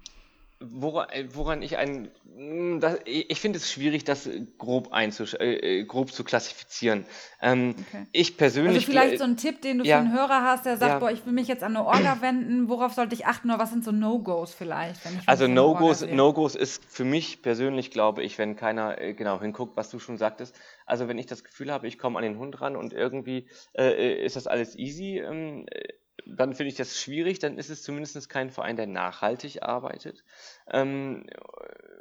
Woran, äh, woran ich ein, hm, das, ich finde es schwierig, das grob einzusch äh, äh, grob zu klassifizieren. Ähm, okay. Ich persönlich. Also vielleicht so ein Tipp, den du ja, für einen Hörer hast, der sagt, ja. boah, ich will mich jetzt an eine Orga wenden. Worauf sollte ich achten oder was sind so No-Gos vielleicht? also No-Gos, No-Gos ist für mich persönlich, glaube ich, wenn keiner äh, genau hinguckt, was du schon sagtest. Also wenn ich das Gefühl habe, ich komme an den Hund ran und irgendwie äh, ist das alles easy. Dann finde ich das schwierig, dann ist es zumindest kein Verein, der nachhaltig arbeitet, ähm,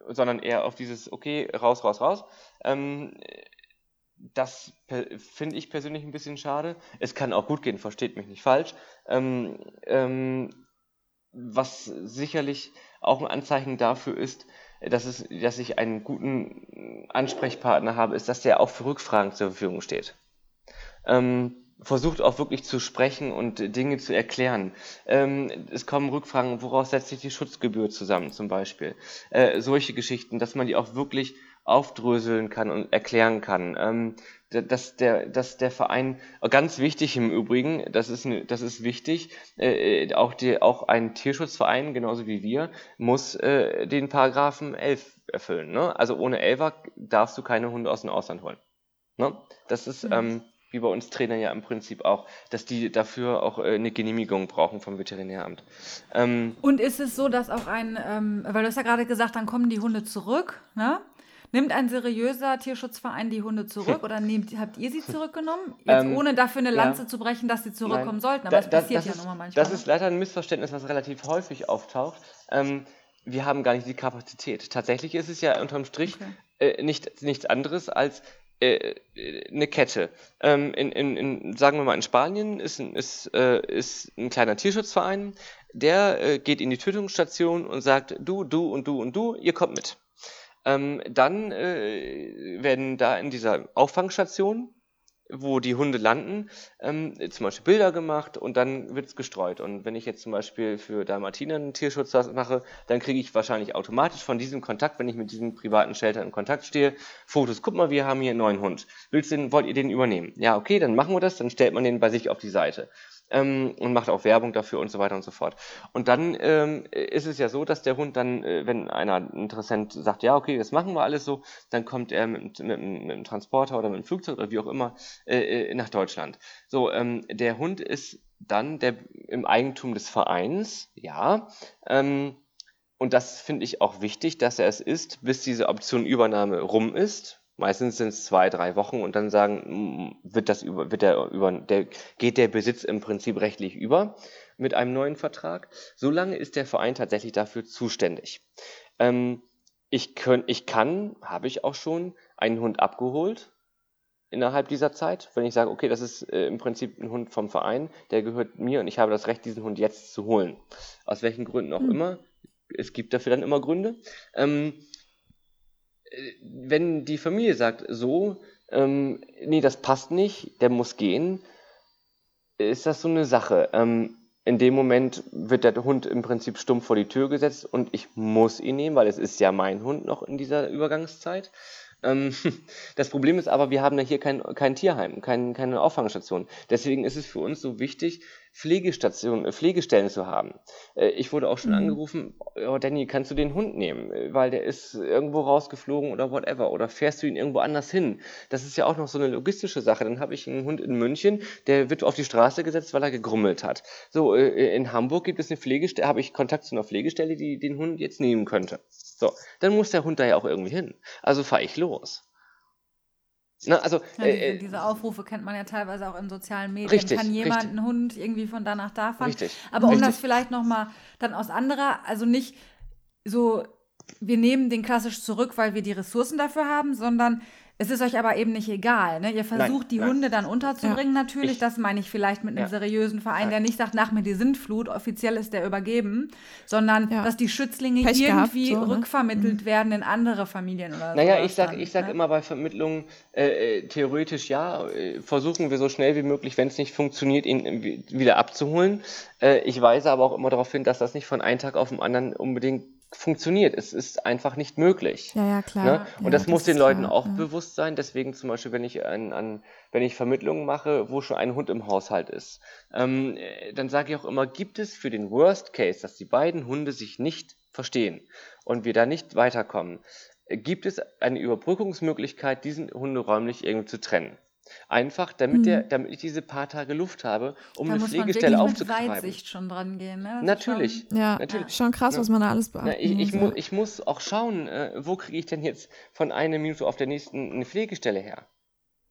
sondern eher auf dieses, okay, raus, raus, raus. Ähm, das finde ich persönlich ein bisschen schade. Es kann auch gut gehen, versteht mich nicht falsch. Ähm, ähm, was sicherlich auch ein Anzeichen dafür ist, dass, es, dass ich einen guten Ansprechpartner habe, ist, dass der auch für Rückfragen zur Verfügung steht. Ähm, versucht auch wirklich zu sprechen und Dinge zu erklären. Ähm, es kommen Rückfragen, woraus setzt sich die Schutzgebühr zusammen zum Beispiel. Äh, solche Geschichten, dass man die auch wirklich aufdröseln kann und erklären kann. Ähm, dass, der, dass der Verein, ganz wichtig im Übrigen, das ist, das ist wichtig, äh, auch, die, auch ein Tierschutzverein, genauso wie wir, muss äh, den Paragraphen 11 erfüllen. Ne? Also ohne 11 darfst du keine Hunde aus dem Ausland holen. Ne? Das ist... Mhm. Ähm, wie bei uns Trainer ja im Prinzip auch, dass die dafür auch äh, eine Genehmigung brauchen vom Veterinäramt. Ähm, und ist es so, dass auch ein, ähm, weil du hast ja gerade gesagt, dann kommen die Hunde zurück, ne? Nimmt ein seriöser Tierschutzverein die Hunde zurück oder nehmt, habt ihr sie zurückgenommen? Jetzt ähm, ohne dafür eine Lanze ja. zu brechen, dass sie zurückkommen Nein. sollten, aber da, das passiert das ja nochmal manchmal. Das ist leider ein Missverständnis, was relativ häufig auftaucht. Ähm, wir haben gar nicht die Kapazität. Tatsächlich ist es ja unterm Strich okay. äh, nicht, nichts anderes als äh, eine Kette. Ähm, in, in, in, sagen wir mal, in Spanien ist, ist, äh, ist ein kleiner Tierschutzverein, der äh, geht in die Tötungsstation und sagt, du, du und du und du, ihr kommt mit. Ähm, dann äh, werden da in dieser Auffangstation wo die Hunde landen, ähm, zum Beispiel Bilder gemacht und dann wird es gestreut. Und wenn ich jetzt zum Beispiel für Dalmatiner einen Tierschutz mache, dann kriege ich wahrscheinlich automatisch von diesem Kontakt, wenn ich mit diesem privaten Shelter in Kontakt stehe, Fotos. Guck mal, wir haben hier einen neuen Hund. Willst du den, wollt ihr den übernehmen? Ja, okay, dann machen wir das, dann stellt man den bei sich auf die Seite ähm, und macht auch Werbung dafür und so weiter und so fort. Und dann ähm, ist es ja so, dass der Hund dann, äh, wenn einer Interessent sagt, ja, okay, das machen wir alles so, dann kommt er mit, mit, mit einem Transporter oder mit einem Flugzeug oder wie auch immer äh, äh, nach Deutschland. So, ähm, der Hund ist dann der im Eigentum des Vereins, ja. Ähm, und das finde ich auch wichtig, dass er es ist, bis diese Option Übernahme rum ist. Meistens sind es zwei, drei Wochen und dann sagen, wird das über, wird der über, der, geht der Besitz im Prinzip rechtlich über mit einem neuen Vertrag. Solange ist der Verein tatsächlich dafür zuständig. Ähm, ich, könnt, ich kann, habe ich auch schon, einen Hund abgeholt innerhalb dieser Zeit. Wenn ich sage, okay, das ist äh, im Prinzip ein Hund vom Verein, der gehört mir und ich habe das Recht, diesen Hund jetzt zu holen. Aus welchen Gründen auch mhm. immer. Es gibt dafür dann immer Gründe. Ähm, wenn die Familie sagt, so, ähm, nee, das passt nicht, der muss gehen, ist das so eine Sache. Ähm, in dem Moment wird der Hund im Prinzip stumpf vor die Tür gesetzt und ich muss ihn nehmen, weil es ist ja mein Hund noch in dieser Übergangszeit. Ähm, das Problem ist aber, wir haben ja hier kein, kein Tierheim, kein, keine Auffangstation. Deswegen ist es für uns so wichtig, Pflegestationen, äh, Pflegestellen zu haben. Äh, ich wurde auch schon mhm. angerufen, oh Danny, kannst du den Hund nehmen? Äh, weil der ist irgendwo rausgeflogen oder whatever. Oder fährst du ihn irgendwo anders hin? Das ist ja auch noch so eine logistische Sache. Dann habe ich einen Hund in München, der wird auf die Straße gesetzt, weil er gegrummelt hat. So, in Hamburg gibt es eine Pflegestelle, habe ich Kontakt zu einer Pflegestelle, die den Hund jetzt nehmen könnte. So, dann muss der Hund da ja auch irgendwie hin. Also fahre ich los. Na, also, ja, diese, äh, diese, Aufrufe kennt man ja teilweise auch in sozialen Medien. Richtig, Kann jemand richtig. einen Hund irgendwie von da nach da fahren? Richtig, Aber um richtig. das vielleicht nochmal dann aus anderer, also nicht so, wir nehmen den klassisch zurück, weil wir die Ressourcen dafür haben, sondern es ist euch aber eben nicht egal. Ne? Ihr versucht, nein, die nein. Hunde dann unterzubringen, ja. natürlich. Ich, das meine ich vielleicht mit einem ja. seriösen Verein, der nicht sagt, nach mir die Sintflut, offiziell ist der übergeben, sondern ja. dass die Schützlinge Pech irgendwie gehabt, so, ne? rückvermittelt mhm. werden in andere Familien oder so. Naja, ich sage ich sag ne? immer bei Vermittlungen, äh, äh, theoretisch ja, äh, versuchen wir so schnell wie möglich, wenn es nicht funktioniert, ihn wieder abzuholen. Äh, ich weise aber auch immer darauf hin, dass das nicht von einem Tag auf den anderen unbedingt funktioniert. Es ist einfach nicht möglich. Ja, ja, klar. Ne? Und ja, das, das muss den Leuten klar, auch ja. bewusst sein. Deswegen zum Beispiel, wenn ich, an, an, wenn ich Vermittlungen mache, wo schon ein Hund im Haushalt ist, ähm, dann sage ich auch immer, gibt es für den Worst Case, dass die beiden Hunde sich nicht verstehen und wir da nicht weiterkommen, gibt es eine Überbrückungsmöglichkeit, diesen Hunde räumlich irgendwie zu trennen. Einfach, damit, mhm. der, damit ich diese paar Tage Luft habe, um da eine Pflegestelle aufzutreiben. Da muss Weitsicht schon dran gehen. Ne? Natürlich. Schon, ja, natürlich. schon krass, was man da alles beachten Na, ich, ich, mu ich muss auch schauen, äh, wo kriege ich denn jetzt von einer Minute auf der nächsten eine Pflegestelle her?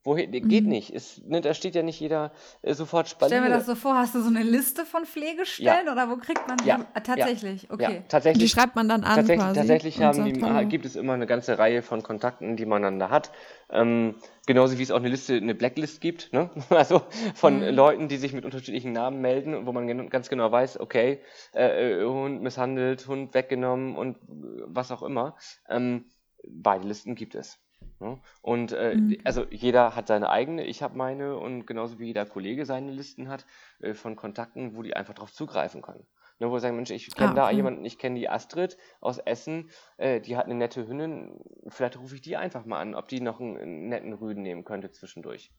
Wohin, geht mhm. nicht. Ist, ne, da steht ja nicht jeder äh, sofort Spalier. Stell mir das so vor, hast du so eine Liste von Pflegestellen ja. oder wo kriegt man die? Ja. Ah, tatsächlich, ja. okay. Ja, tatsächlich, die schreibt man dann an tatsächlich, quasi Tatsächlich haben die, ah, gibt es immer eine ganze Reihe von Kontakten, die man dann da hat. Ähm, genauso wie es auch eine Liste, eine Blacklist gibt, ne? also von mhm. Leuten, die sich mit unterschiedlichen Namen melden, wo man ganz genau weiß, okay, äh, äh, Hund misshandelt, Hund weggenommen und was auch immer. Ähm, beide Listen gibt es. Ne? Und äh, mhm. also jeder hat seine eigene, ich habe meine und genauso wie jeder Kollege seine Listen hat äh, von Kontakten, wo die einfach darauf zugreifen können. Ne, wo sie sagen, Mensch, ich kenne ah, da jemanden, ich kenne die Astrid aus Essen, äh, die hat eine nette Hündin, vielleicht rufe ich die einfach mal an, ob die noch einen, einen netten Rüden nehmen könnte zwischendurch.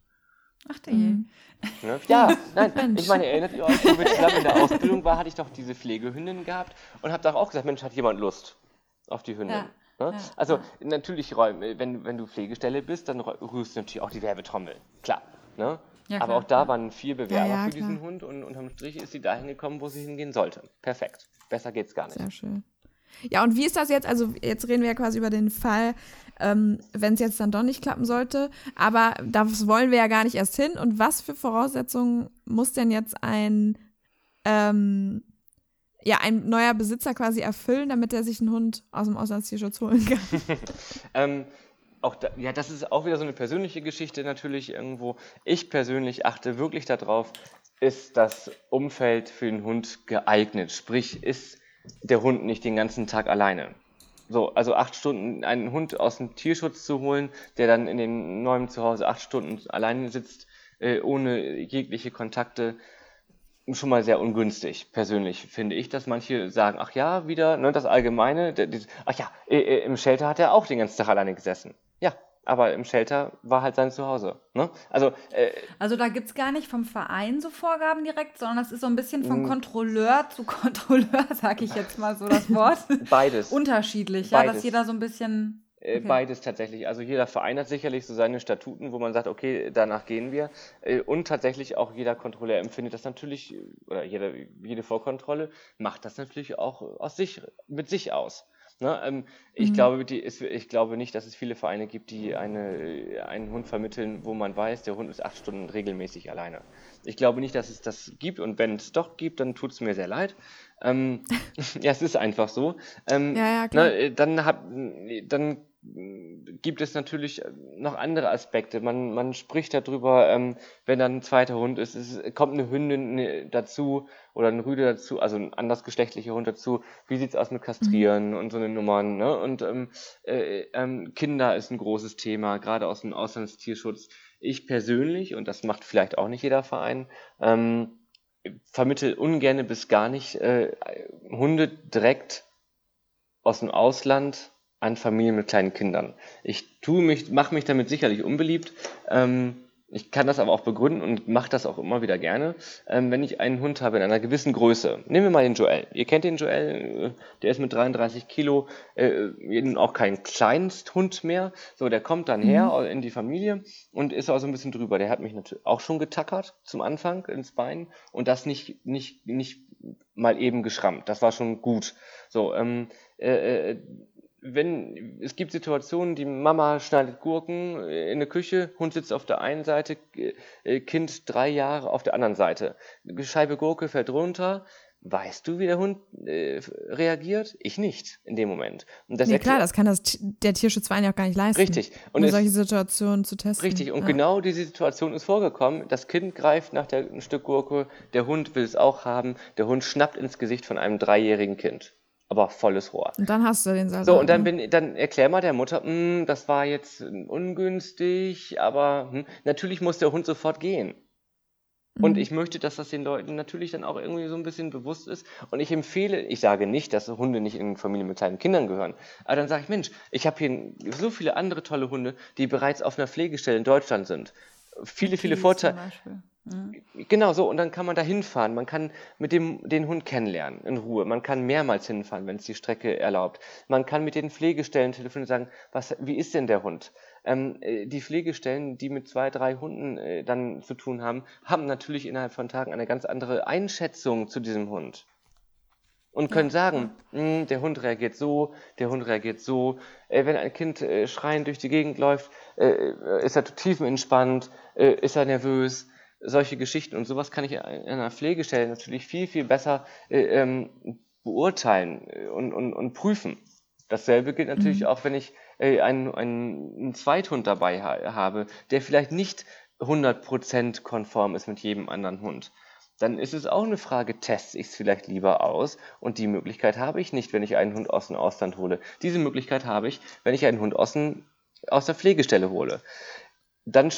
Ach der mhm. ne? Ja, nein, ich meine, erinnert ihr euch, wo wir zusammen in der Ausbildung war, hatte ich doch diese Pflegehündin gehabt und habe doch auch gesagt, Mensch, hat jemand Lust auf die Hündin? Ja. Ne? Ja, also ja. natürlich, wenn, wenn du Pflegestelle bist, dann rührst du natürlich auch die Werbetrommel. Klar. Ne? Ja, Aber auch da waren vier Bewerber für diesen Hund und unterm Strich ist sie dahin gekommen, wo sie hingehen sollte. Perfekt. Besser geht's gar nicht. Sehr schön. Ja, und wie ist das jetzt? Also, jetzt reden wir ja quasi über den Fall, ähm, wenn es jetzt dann doch nicht klappen sollte. Aber das wollen wir ja gar nicht erst hin. Und was für Voraussetzungen muss denn jetzt ein ähm, ja, ein neuer Besitzer quasi erfüllen, damit er sich einen Hund aus dem Auslandstierschutz holen kann? ähm, auch da, ja, das ist auch wieder so eine persönliche Geschichte natürlich irgendwo. Ich persönlich achte wirklich darauf, ist das Umfeld für den Hund geeignet? Sprich, ist der Hund nicht den ganzen Tag alleine? So, also acht Stunden einen Hund aus dem Tierschutz zu holen, der dann in dem neuen Zuhause acht Stunden alleine sitzt, äh, ohne jegliche Kontakte schon mal sehr ungünstig, persönlich finde ich, dass manche sagen, ach ja, wieder ne, das Allgemeine, der, die, ach ja, im Shelter hat er auch den ganzen Tag alleine gesessen. Ja, aber im Shelter war halt sein Zuhause. Ne? Also, äh, also da gibt es gar nicht vom Verein so Vorgaben direkt, sondern das ist so ein bisschen vom Kontrolleur zu Kontrolleur, sage ich jetzt mal so das Wort. Beides. Unterschiedlich, Beides. ja, dass jeder so ein bisschen äh, okay. Beides tatsächlich. Also jeder Verein hat sicherlich so seine Statuten, wo man sagt, okay, danach gehen wir. Äh, und tatsächlich auch jeder Kontrolleur empfindet das natürlich, oder jede, jede Vorkontrolle macht das natürlich auch aus sich, mit sich aus. Ne, ähm, ich, mhm. glaube, die, ist, ich glaube nicht, dass es viele Vereine gibt, die eine, einen Hund vermitteln, wo man weiß, der Hund ist acht Stunden regelmäßig alleine. Ich glaube nicht, dass es das gibt und wenn es doch gibt, dann tut es mir sehr leid. Ähm, ja, es ist einfach so. Ähm, ja, ja, klar. Na, dann, hab, dann gibt es natürlich noch andere Aspekte. Man, man spricht darüber, ähm, wenn dann ein zweiter Hund ist, es kommt eine Hündin äh, dazu oder ein Rüde dazu, also ein andersgeschlechtlicher Hund dazu. Wie sieht's aus mit Kastrieren mhm. und so eine Nummern? Ne? Und ähm, äh, ähm, Kinder ist ein großes Thema, gerade aus dem Auslandstierschutz. Ich persönlich, und das macht vielleicht auch nicht jeder Verein, ähm, vermittel ungerne bis gar nicht äh, Hunde direkt aus dem Ausland an Familien mit kleinen Kindern. Ich tue mich, mache mich damit sicherlich unbeliebt. Ähm, ich kann das aber auch begründen und mache das auch immer wieder gerne. Ähm, wenn ich einen Hund habe in einer gewissen Größe, nehmen wir mal den Joel. Ihr kennt den Joel, äh, der ist mit 33 Kilo äh, auch kein Kleinsthund mehr. So, der kommt dann her mhm. in die Familie und ist auch so ein bisschen drüber. Der hat mich natürlich auch schon getackert zum Anfang ins Bein und das nicht, nicht, nicht mal eben geschrammt. Das war schon gut. So, ähm, äh, äh wenn es gibt Situationen, die Mama schneidet Gurken in der Küche, Hund sitzt auf der einen Seite, äh, Kind drei Jahre auf der anderen Seite. Scheibe Gurke fällt runter. Weißt du, wie der Hund äh, reagiert? Ich nicht in dem Moment. Und das nee, klar, das kann das, der Tierschutzverein ja auch gar nicht leisten. Richtig. Und um solche Situationen zu testen. Richtig. Und ja. genau diese Situation ist vorgekommen. Das Kind greift nach der, ein Stück Gurke, der Hund will es auch haben, der Hund schnappt ins Gesicht von einem dreijährigen Kind aber volles Rohr. Und dann hast du den Salat. So, und dann, bin, dann erklär mal der Mutter, hm, das war jetzt ungünstig, aber hm, natürlich muss der Hund sofort gehen. Und mhm. ich möchte, dass das den Leuten natürlich dann auch irgendwie so ein bisschen bewusst ist. Und ich empfehle, ich sage nicht, dass Hunde nicht in Familien mit kleinen Kindern gehören. Aber dann sage ich, Mensch, ich habe hier so viele andere tolle Hunde, die bereits auf einer Pflegestelle in Deutschland sind. Viele, viele Vorteile. Mhm. Genau so, und dann kann man da hinfahren. Man kann mit dem den Hund kennenlernen in Ruhe. Man kann mehrmals hinfahren, wenn es die Strecke erlaubt. Man kann mit den Pflegestellen telefonieren und sagen, was, wie ist denn der Hund? Ähm, äh, die Pflegestellen, die mit zwei, drei Hunden äh, dann zu tun haben, haben natürlich innerhalb von Tagen eine ganz andere Einschätzung zu diesem Hund. Und können ja. sagen, hm, der Hund reagiert so, der Hund reagiert so. Äh, wenn ein Kind äh, schreiend durch die Gegend läuft, ist er tiefenentspannt, ist er nervös solche Geschichten. Und sowas kann ich in einer Pflegestelle natürlich viel, viel besser äh, ähm, beurteilen äh, und, und, und prüfen. Dasselbe gilt natürlich mhm. auch, wenn ich äh, einen, einen, einen Zweithund dabei ha habe, der vielleicht nicht 100% konform ist mit jedem anderen Hund. Dann ist es auch eine Frage, teste ich es vielleicht lieber aus? Und die Möglichkeit habe ich nicht, wenn ich einen Hund aus dem Ausland hole. Diese Möglichkeit habe ich, wenn ich einen Hund aus, dem, aus der Pflegestelle hole dann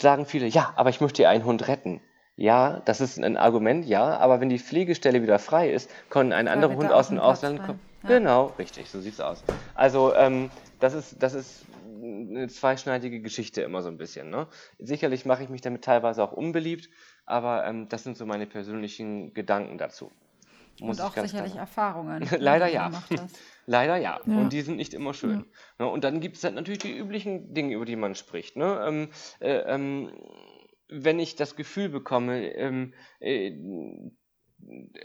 sagen viele, ja, aber ich möchte einen Hund retten. Ja, das ist ein Argument, ja, aber wenn die Pflegestelle wieder frei ist, kann ein anderer Hund aus dem Ausland kommen. Ja. Genau, richtig, so sieht's aus. Also ähm, das ist das ist eine zweischneidige Geschichte immer so ein bisschen. Ne? Sicherlich mache ich mich damit teilweise auch unbeliebt, aber ähm, das sind so meine persönlichen Gedanken dazu. Muss und auch sicherlich Erfahrungen. Leider ja. Leider ja. ja. Und die sind nicht immer schön. Ja. und dann gibt es halt natürlich die üblichen Dinge, über die man spricht. Ne? Ähm, äh, ähm, wenn ich das Gefühl bekomme, ähm, äh,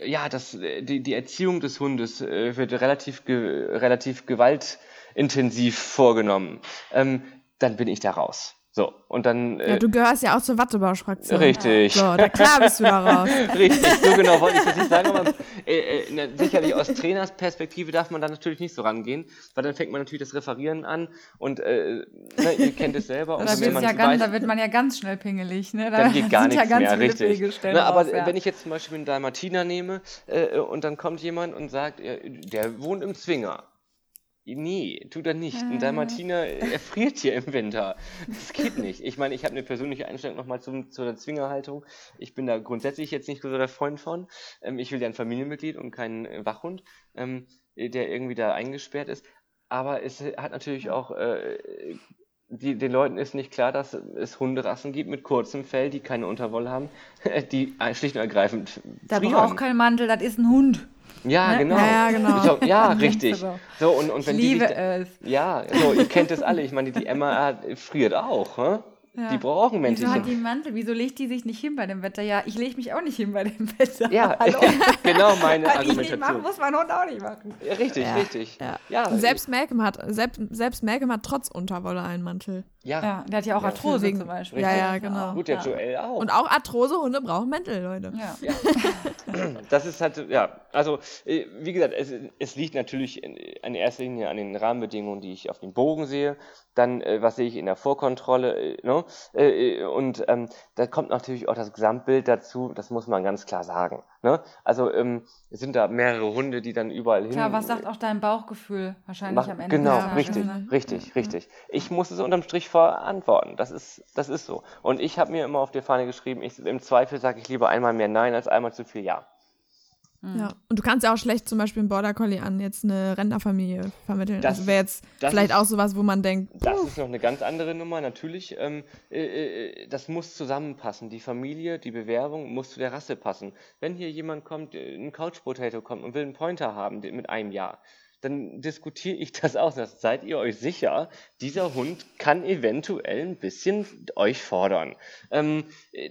ja, das, die, die Erziehung des Hundes äh, wird relativ, ge, relativ gewaltintensiv vorgenommen, ähm, dann bin ich da raus. So, und dann. Äh, ja, du gehörst ja auch zur Wattebausch-Fraktion. Richtig. So, da klar bist du da raus. richtig, so genau wollte ich das nicht sagen, aber äh, äh, sicherlich aus Trainersperspektive darf man da natürlich nicht so rangehen, weil dann fängt man natürlich das Referieren an und äh, ne, ihr kennt es selber. da, ja ganz, weiß, da wird man ja ganz schnell pingelig, ne? Da dann geht gar nichts ja mehr, richtig. Na, aber raus, ja. wenn ich jetzt zum Beispiel einen Dalmatiner nehme äh, und dann kommt jemand und sagt, der wohnt im Zwinger Nee, tut er nicht. Ein Dalmatiner erfriert hier im Winter. Das geht nicht. Ich meine, ich habe eine persönliche Einstellung nochmal zum, zu der Zwingerhaltung. Ich bin da grundsätzlich jetzt nicht so der Freund von. Ähm, ich will ja ein Familienmitglied und keinen äh, Wachhund, ähm, der irgendwie da eingesperrt ist. Aber es hat natürlich auch, äh, die, den Leuten ist nicht klar, dass es Hunderassen gibt mit kurzem Fell, die keine Unterwolle haben, die schlicht und ergreifend. Da braucht kein Mantel, das ist ein Hund. Ja, ne? genau. Ja, genau. So, ja richtig. So, und, und wenn ich liebe die sich, es. Ja, so, ihr kennt es alle. Ich meine, die Emma friert auch. Hä? Ja. Die brauchen Mäntelchen. Wieso hat die Mantel? Wieso legt die sich nicht hin bei dem Wetter? Ja, ich lege mich auch nicht hin bei dem Wetter. Ja, genau meine Weil Argumentation. Ich nicht muss mein Hund auch nicht machen. Ja, richtig, ja. richtig. Ja. ja. Selbst Malcolm hat, selbst, selbst Malcolm hat trotz Unterwolle einen Mantel. Ja. ja, der hat ja auch ja. Arthrose Wegen, zum Beispiel. Ja, ja, genau. Gut, der Joel auch. Und auch Arthrose-Hunde brauchen Mäntel, Leute. Ja. ja. das ist halt, ja, also, äh, wie gesagt, es, es liegt natürlich in, in erster Linie an den Rahmenbedingungen, die ich auf dem Bogen sehe. Dann, äh, was sehe ich in der Vorkontrolle, äh, no? Ne? und ähm, da kommt natürlich auch das Gesamtbild dazu, das muss man ganz klar sagen. Ne? Also ähm, sind da mehrere Hunde, die dann überall hin. Klar, was sagt auch dein Bauchgefühl wahrscheinlich Mach, am Ende? Genau, richtig, ne? richtig, richtig. Ich muss es unterm Strich verantworten. Das ist, das ist so. Und ich habe mir immer auf die Fahne geschrieben, ich, im Zweifel sage ich lieber einmal mehr Nein als einmal zu viel Ja. Ja, und du kannst ja auch schlecht zum Beispiel einen Border Collie an jetzt eine Rentnerfamilie vermitteln. Das, das wäre jetzt vielleicht ist, auch sowas, wo man denkt. Puh. Das ist noch eine ganz andere Nummer, natürlich. Ähm, äh, äh, das muss zusammenpassen. Die Familie, die Bewerbung muss zu der Rasse passen. Wenn hier jemand kommt, äh, ein Couch Potato kommt und will einen Pointer haben mit einem Jahr, dann diskutiere ich das aus. Das seid ihr euch sicher, dieser Hund kann eventuell ein bisschen euch fordern. Ähm, äh,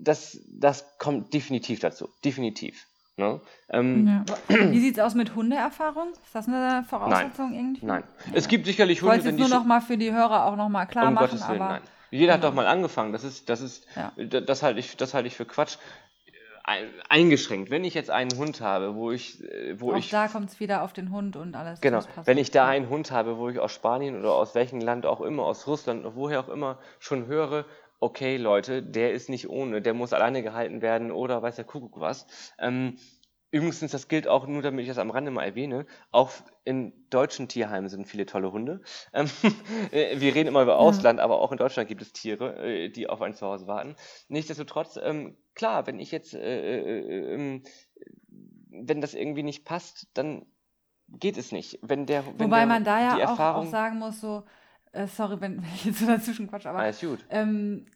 das, das kommt definitiv dazu. Definitiv. Ne? Ähm, ja. Wie sieht es aus mit Hundeerfahrung? Ist das eine Voraussetzung nein, irgendwie? Nein. Ja. Es gibt sicherlich Hunde, ich wollte es nur noch mal für die Hörer auch noch mal klar um machen. Gottes Willen, aber, nein. Jeder ja. hat doch mal angefangen. Das ist, das ist, ja. das halte ich, das halte ich für Quatsch. Eingeschränkt. Wenn ich jetzt einen Hund habe, wo ich, äh, wo auch ich. da kommt es wieder auf den Hund und alles. Genau. Wenn ich da einen Hund habe, wo ich aus Spanien oder aus welchem Land auch immer, aus Russland oder woher auch immer schon höre, okay, Leute, der ist nicht ohne, der muss alleine gehalten werden oder weiß der Kuckuck was. Ähm, übrigens, das gilt auch nur, damit ich das am Rande mal erwähne, auch in deutschen Tierheimen sind viele tolle Hunde. Ähm, äh, wir reden immer über Ausland, ja. aber auch in Deutschland gibt es Tiere, äh, die auf ein Zuhause warten. Nichtsdestotrotz, ähm, klar, wenn ich jetzt, äh, äh, ähm, wenn das irgendwie nicht passt, dann geht es nicht. Wenn der, wenn Wobei der, man da ja auch, auch, sagen muss, so, äh, sorry, wenn, wenn, ich jetzt so dazwischen quatsch, aber Alles gut. Ähm,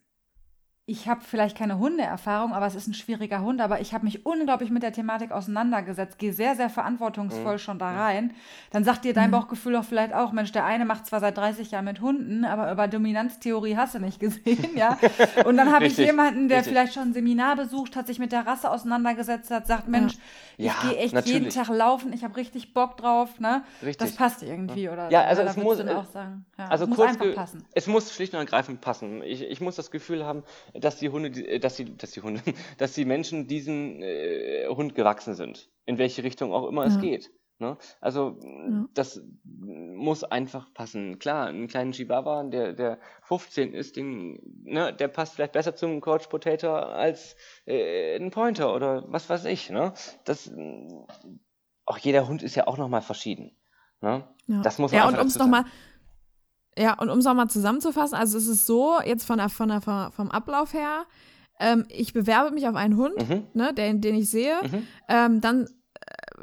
ich habe vielleicht keine Hundeerfahrung, aber es ist ein schwieriger Hund, aber ich habe mich unglaublich mit der Thematik auseinandergesetzt, gehe sehr, sehr verantwortungsvoll mhm. schon da rein. Dann sagt dir dein mhm. Bauchgefühl doch vielleicht auch, Mensch, der eine macht zwar seit 30 Jahren mit Hunden, aber über Dominanztheorie hast du nicht gesehen, ja. Und dann habe ich jemanden, der richtig. vielleicht schon ein Seminar besucht hat, sich mit der Rasse auseinandergesetzt hat, sagt, Mensch, ja. ich gehe echt natürlich. jeden Tag laufen, ich habe richtig Bock drauf, ne? Richtig. Das passt irgendwie, oder? Ja, also es muss, auch sagen. Ja, also es muss einfach passen. Es muss schlicht und ergreifend passen. Ich, ich muss das Gefühl haben, dass die Hunde, äh, dass die, dass die Hunde, dass die Menschen diesen äh, Hund gewachsen sind. In welche Richtung auch immer ja. es geht. Ne? Also ja. das muss einfach passen. Klar, einen kleinen Chihuahua, der, der 15 ist, den, ne, der passt vielleicht besser zum Couch Potato als äh, ein Pointer oder was weiß ich. Ne? Das, auch jeder Hund ist ja auch nochmal verschieden. Ne? Ja. Das muss man ja, und um es nochmal ja, und um es auch mal zusammenzufassen, also es ist so, jetzt von der, von der, vom Ablauf her, ähm, ich bewerbe mich auf einen Hund, mhm. ne, den, den ich sehe, mhm. ähm, dann äh,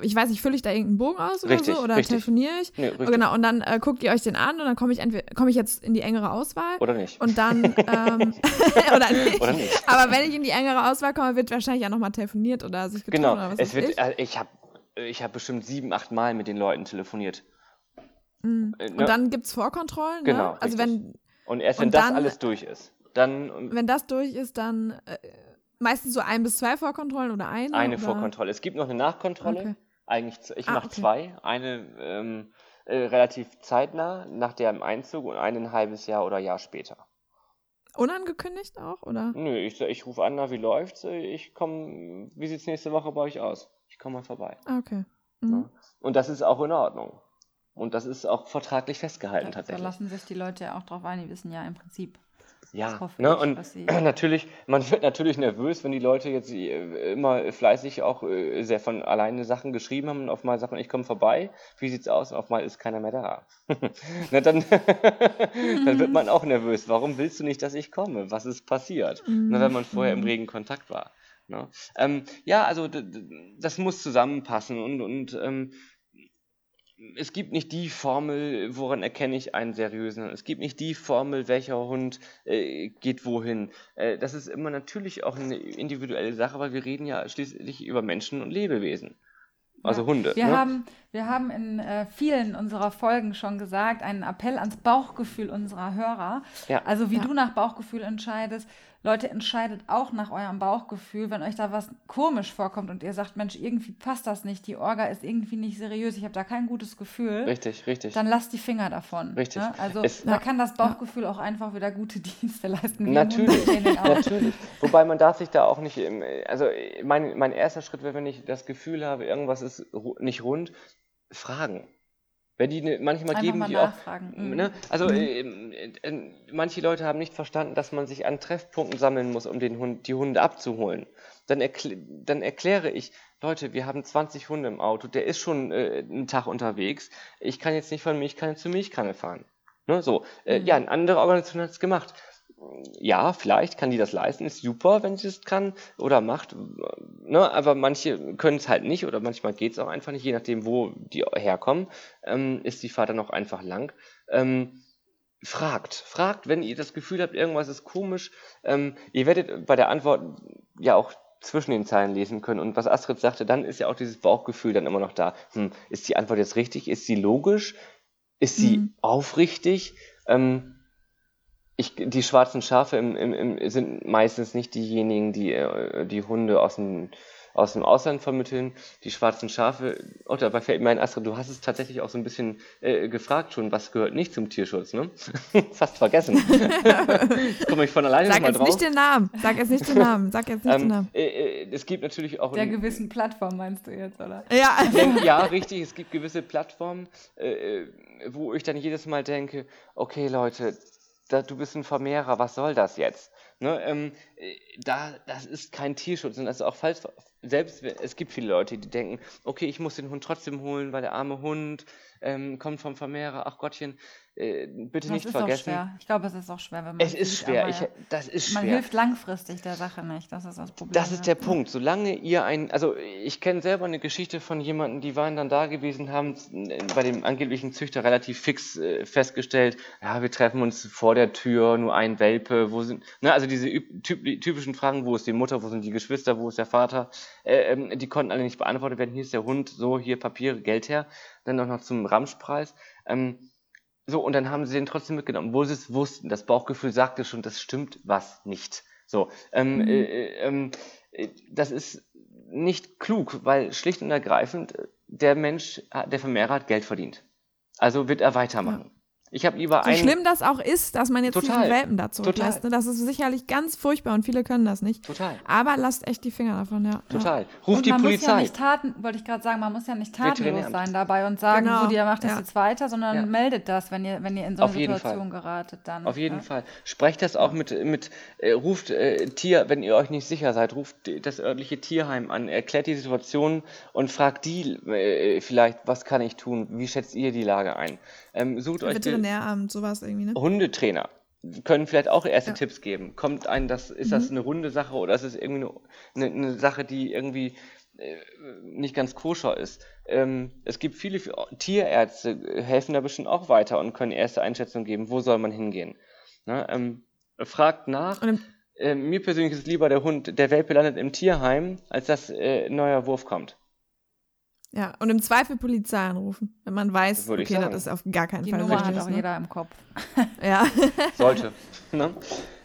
ich weiß nicht, fülle ich da irgendeinen Bogen aus oder richtig, so oder richtig. telefoniere ich? Nee, genau, und dann äh, guckt ihr euch den an und dann komme ich entweder komme ich jetzt in die engere Auswahl. Oder nicht. Und dann ähm, oder, nicht. oder, nicht. Aber wenn ich in die engere Auswahl komme, wird wahrscheinlich ja nochmal telefoniert oder sich getroffen genau. oder was es wird, ich, äh, ich habe ich hab bestimmt sieben, acht Mal mit den Leuten telefoniert. Mhm. Äh, und ne? dann gibt es Vorkontrollen. Ne? Genau. Also wenn, und erst wenn und das alles durch ist, dann. Wenn das durch ist, dann äh, meistens so ein bis zwei Vorkontrollen oder eine? Eine oder? Vorkontrolle. Es gibt noch eine Nachkontrolle. Okay. Eigentlich, ich ah, mache okay. zwei. Eine ähm, äh, relativ zeitnah nach dem Einzug und eine ein halbes Jahr oder Jahr später. Unangekündigt auch, oder? Nö, ich, ich rufe an, na, wie läuft's? Ich komme, wie sieht's nächste Woche bei euch aus? Ich komme mal vorbei. Ah, okay. Mhm. Und das ist auch in Ordnung. Und das ist auch vertraglich festgehalten ja, tatsächlich. Da lassen sich die Leute ja auch drauf ein, die wissen ja im Prinzip. Ja, ne, und natürlich, man wird natürlich nervös, wenn die Leute jetzt äh, immer fleißig auch äh, sehr von alleine Sachen geschrieben haben und auf mal sagt man, ich komme vorbei, wie sieht's aus? Und auf mal ist keiner mehr da. Na, dann, dann wird man auch nervös. Warum willst du nicht, dass ich komme? Was ist passiert? Na, wenn man vorher im mhm. regen Kontakt war. Ne? Ähm, ja, also das muss zusammenpassen und, und ähm, es gibt nicht die Formel, woran erkenne ich einen seriösen. Es gibt nicht die Formel, welcher Hund äh, geht wohin. Äh, das ist immer natürlich auch eine individuelle Sache, weil wir reden ja schließlich über Menschen und Lebewesen. Also ja. Hunde. Wir, ne? haben, wir haben in äh, vielen unserer Folgen schon gesagt, einen Appell ans Bauchgefühl unserer Hörer. Ja. Also wie ja. du nach Bauchgefühl entscheidest, Leute, entscheidet auch nach eurem Bauchgefühl, wenn euch da was komisch vorkommt und ihr sagt, Mensch, irgendwie passt das nicht, die Orga ist irgendwie nicht seriös, ich habe da kein gutes Gefühl. Richtig, richtig. Dann lasst die Finger davon. Richtig. Ne? Also es, da kann das Bauchgefühl ja. auch einfach wieder gute Dienste leisten. Natürlich, natürlich. Wobei man darf sich da auch nicht, also mein, mein erster Schritt wäre, wenn ich das Gefühl habe, irgendwas ist nicht rund, fragen. Wenn die ne, manchmal Einfach geben die auch. Mhm. Ne? Also mhm. äh, äh, manche Leute haben nicht verstanden, dass man sich an Treffpunkten sammeln muss, um den Hund, die Hunde abzuholen. Dann, erkl dann erkläre ich, Leute, wir haben 20 Hunde im Auto, der ist schon äh, einen Tag unterwegs. Ich kann jetzt nicht von Milchkanne zu Milchkanne fahren. Ne? So, äh, mhm. ja, eine andere Organisation hat es gemacht ja, vielleicht kann die das leisten, ist super, wenn sie es kann oder macht, ne, aber manche können es halt nicht oder manchmal geht es auch einfach nicht, je nachdem, wo die herkommen, ähm, ist die Fahrt dann auch einfach lang. Ähm, fragt, fragt, wenn ihr das Gefühl habt, irgendwas ist komisch. Ähm, ihr werdet bei der Antwort ja auch zwischen den Zeilen lesen können. Und was Astrid sagte, dann ist ja auch dieses Bauchgefühl dann immer noch da. Hm, ist die Antwort jetzt richtig? Ist sie logisch? Ist sie mhm. aufrichtig? Ähm, ich, die schwarzen Schafe im, im, im, sind meistens nicht diejenigen, die äh, die Hunde aus dem, aus dem Ausland vermitteln. Die schwarzen Schafe, oh, dabei fällt mir ein, Astrid, du hast es tatsächlich auch so ein bisschen äh, gefragt schon, was gehört nicht zum Tierschutz, ne? Fast vergessen. Komme ich von alleine Sag mal drauf. Sag jetzt nicht den Namen, sag jetzt nicht den Namen, sag jetzt nicht ähm, den Namen. Äh, äh, es gibt natürlich auch... Der gewissen Plattform meinst du jetzt, oder? Ja. ja, richtig, es gibt gewisse Plattformen, äh, wo ich dann jedes Mal denke, okay Leute, da, du bist ein Vermehrer, was soll das jetzt? Ne, ähm, äh, da, das ist kein Tierschutz und das ist auch falsch. Selbst es gibt viele Leute, die denken, okay, ich muss den Hund trotzdem holen, weil der arme Hund ähm, kommt vom Vermehrer. Ach Gottchen, äh, bitte das nicht vergessen. schwer. Ich glaube, es ist auch schwer, wenn man. Es ist sieht, schwer. Ich, das ist man schwer. hilft langfristig der Sache nicht. Das ist das Problem. Das ist der Punkt. Solange ihr ein, also ich kenne selber eine Geschichte von jemandem, die waren dann da gewesen, haben bei dem angeblichen Züchter relativ fix äh, festgestellt, ja, wir treffen uns vor der Tür, nur ein Welpe, wo sind, ne, also diese typischen Fragen, wo ist die Mutter, wo sind die Geschwister, wo ist der Vater, äh, ähm, die konnten alle nicht beantwortet werden. Hier ist der Hund, so hier Papiere, Geld her, dann auch noch zum Ramschpreis. Ähm, so, und dann haben sie den trotzdem mitgenommen, wo sie es wussten. Das Bauchgefühl sagte schon, das stimmt was nicht. So, ähm, mhm. äh, ähm, äh, das ist nicht klug, weil schlicht und ergreifend äh, der Mensch, der Vermehrer hat Geld verdient. Also wird er weitermachen. Ich habe lieber so einen. schlimm das auch ist, dass man jetzt total, diesen Welpen dazu zurücklässt. Ne? Das ist sicherlich ganz furchtbar und viele können das nicht. Total. Aber lasst echt die Finger davon, ja. Total. Ruft und die man Polizei. Muss ja nicht taten, wollte ich gerade sagen, man muss ja nicht tatenlos sein dabei und sagen, genau. so, ihr macht das ja. jetzt weiter, sondern ja. meldet das, wenn ihr, wenn ihr in so eine Situation geratet. Dann, Auf jeden ja? Fall. Sprecht das auch mit, mit äh, ruft äh, Tier, wenn ihr euch nicht sicher seid, ruft das örtliche Tierheim an, erklärt die Situation und fragt die äh, vielleicht, was kann ich tun, wie schätzt ihr die Lage ein? Ähm, sucht euch Veterinäramt, sowas irgendwie, ne? Hundetrainer können vielleicht auch erste ja. Tipps geben. Kommt ein, das, ist mhm. das eine runde Sache oder ist es irgendwie eine, eine, eine Sache, die irgendwie äh, nicht ganz koscher ist. Ähm, es gibt viele Tierärzte, helfen da bestimmt auch weiter und können erste Einschätzungen geben, wo soll man hingehen. Na, ähm, fragt nach. Äh, mir persönlich ist lieber der Hund, der Welpe landet im Tierheim, als dass äh, ein neuer Wurf kommt. Ja, und im Zweifel Polizei anrufen, wenn man weiß, okay, sagen. das ist auf gar keinen Die Fall Nummer richtig. hat auch ne? jeder im Kopf. ja. Sollte. Ne?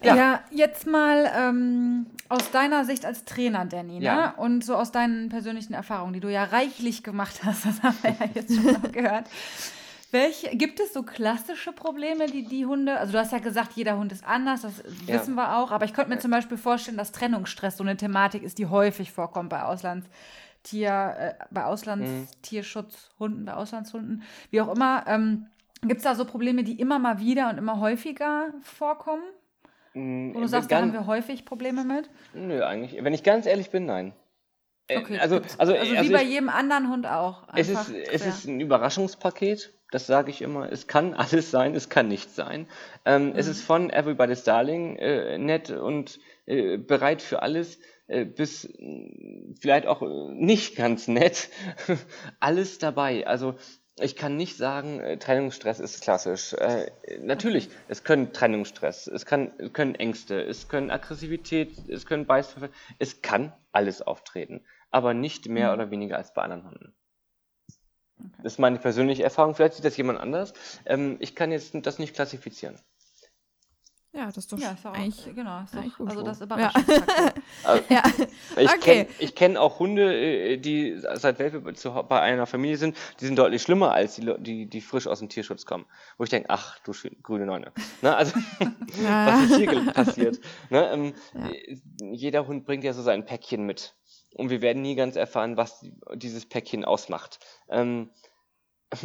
Ja. ja. jetzt mal ähm, aus deiner Sicht als Trainer, Danny, ne? ja. und so aus deinen persönlichen Erfahrungen, die du ja reichlich gemacht hast, das haben wir ja jetzt schon noch gehört. Welche, gibt es so klassische Probleme, die die Hunde, also du hast ja gesagt, jeder Hund ist anders, das ja. wissen wir auch, aber ich könnte mir zum Beispiel vorstellen, dass Trennungsstress so eine Thematik ist, die häufig vorkommt bei Auslands. Tier, äh, bei Auslandstierschutzhunden, bei Auslandshunden, wie auch immer. Ähm, Gibt es da so Probleme, die immer mal wieder und immer häufiger vorkommen? Und du sagst, da haben wir häufig Probleme mit? Nö, eigentlich. Wenn ich ganz ehrlich bin, nein. Äh, okay, also, also, also, wie also bei ich, jedem anderen Hund auch. es ist, es ist ein Überraschungspaket, das sage ich immer. Es kann alles sein, es kann nichts sein. Ähm, mhm. Es ist von Everybody's Darling äh, nett und äh, bereit für alles bis äh, vielleicht auch nicht ganz nett. alles dabei. Also ich kann nicht sagen, äh, Trennungsstress ist klassisch. Äh, natürlich, es können Trennungsstress, es, kann, können Ängste, es können Aggressivität, es können Beißpfeffer, es kann alles auftreten, aber nicht mehr mhm. oder weniger als bei anderen Hunden. Okay. Das ist meine persönliche Erfahrung. Vielleicht sieht das jemand anders. Ähm, ich kann jetzt das nicht klassifizieren. Ja, das ist doch ja, ist auch, eigentlich, genau, ist doch, also das Überraschungsfaktor. Ja. Ja. Ich okay. kenne kenn auch Hunde, äh, die seit Welpe bei einer Familie sind, die sind deutlich schlimmer als die, die, die frisch aus dem Tierschutz kommen. Wo ich denke, ach du grüne Neune. Ne, also, ja. was ist hier passiert? Ne, ähm, jeder Hund bringt ja so sein Päckchen mit. Und wir werden nie ganz erfahren, was dieses Päckchen ausmacht. Ähm,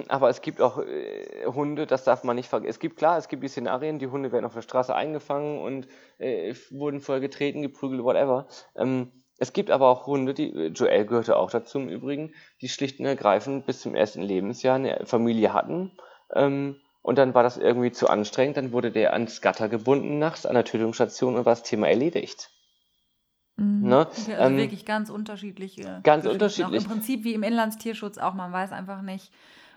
aber es gibt auch äh, Hunde, das darf man nicht vergessen. Es gibt klar, es gibt die Szenarien, die Hunde werden auf der Straße eingefangen und äh, wurden vorher getreten, geprügelt, whatever. Ähm, es gibt aber auch Hunde, die, äh, Joel gehörte auch dazu im Übrigen, die schlicht und ergreifend bis zum ersten Lebensjahr eine Familie hatten. Ähm, und dann war das irgendwie zu anstrengend, dann wurde der ans Gatter gebunden nachts an der Tötungsstation und war das Thema erledigt. Mhm. Ne? Also ähm, wirklich ganz unterschiedliche. Ganz unterschiedlich. Im Prinzip wie im Inlandstierschutz auch, man weiß einfach nicht,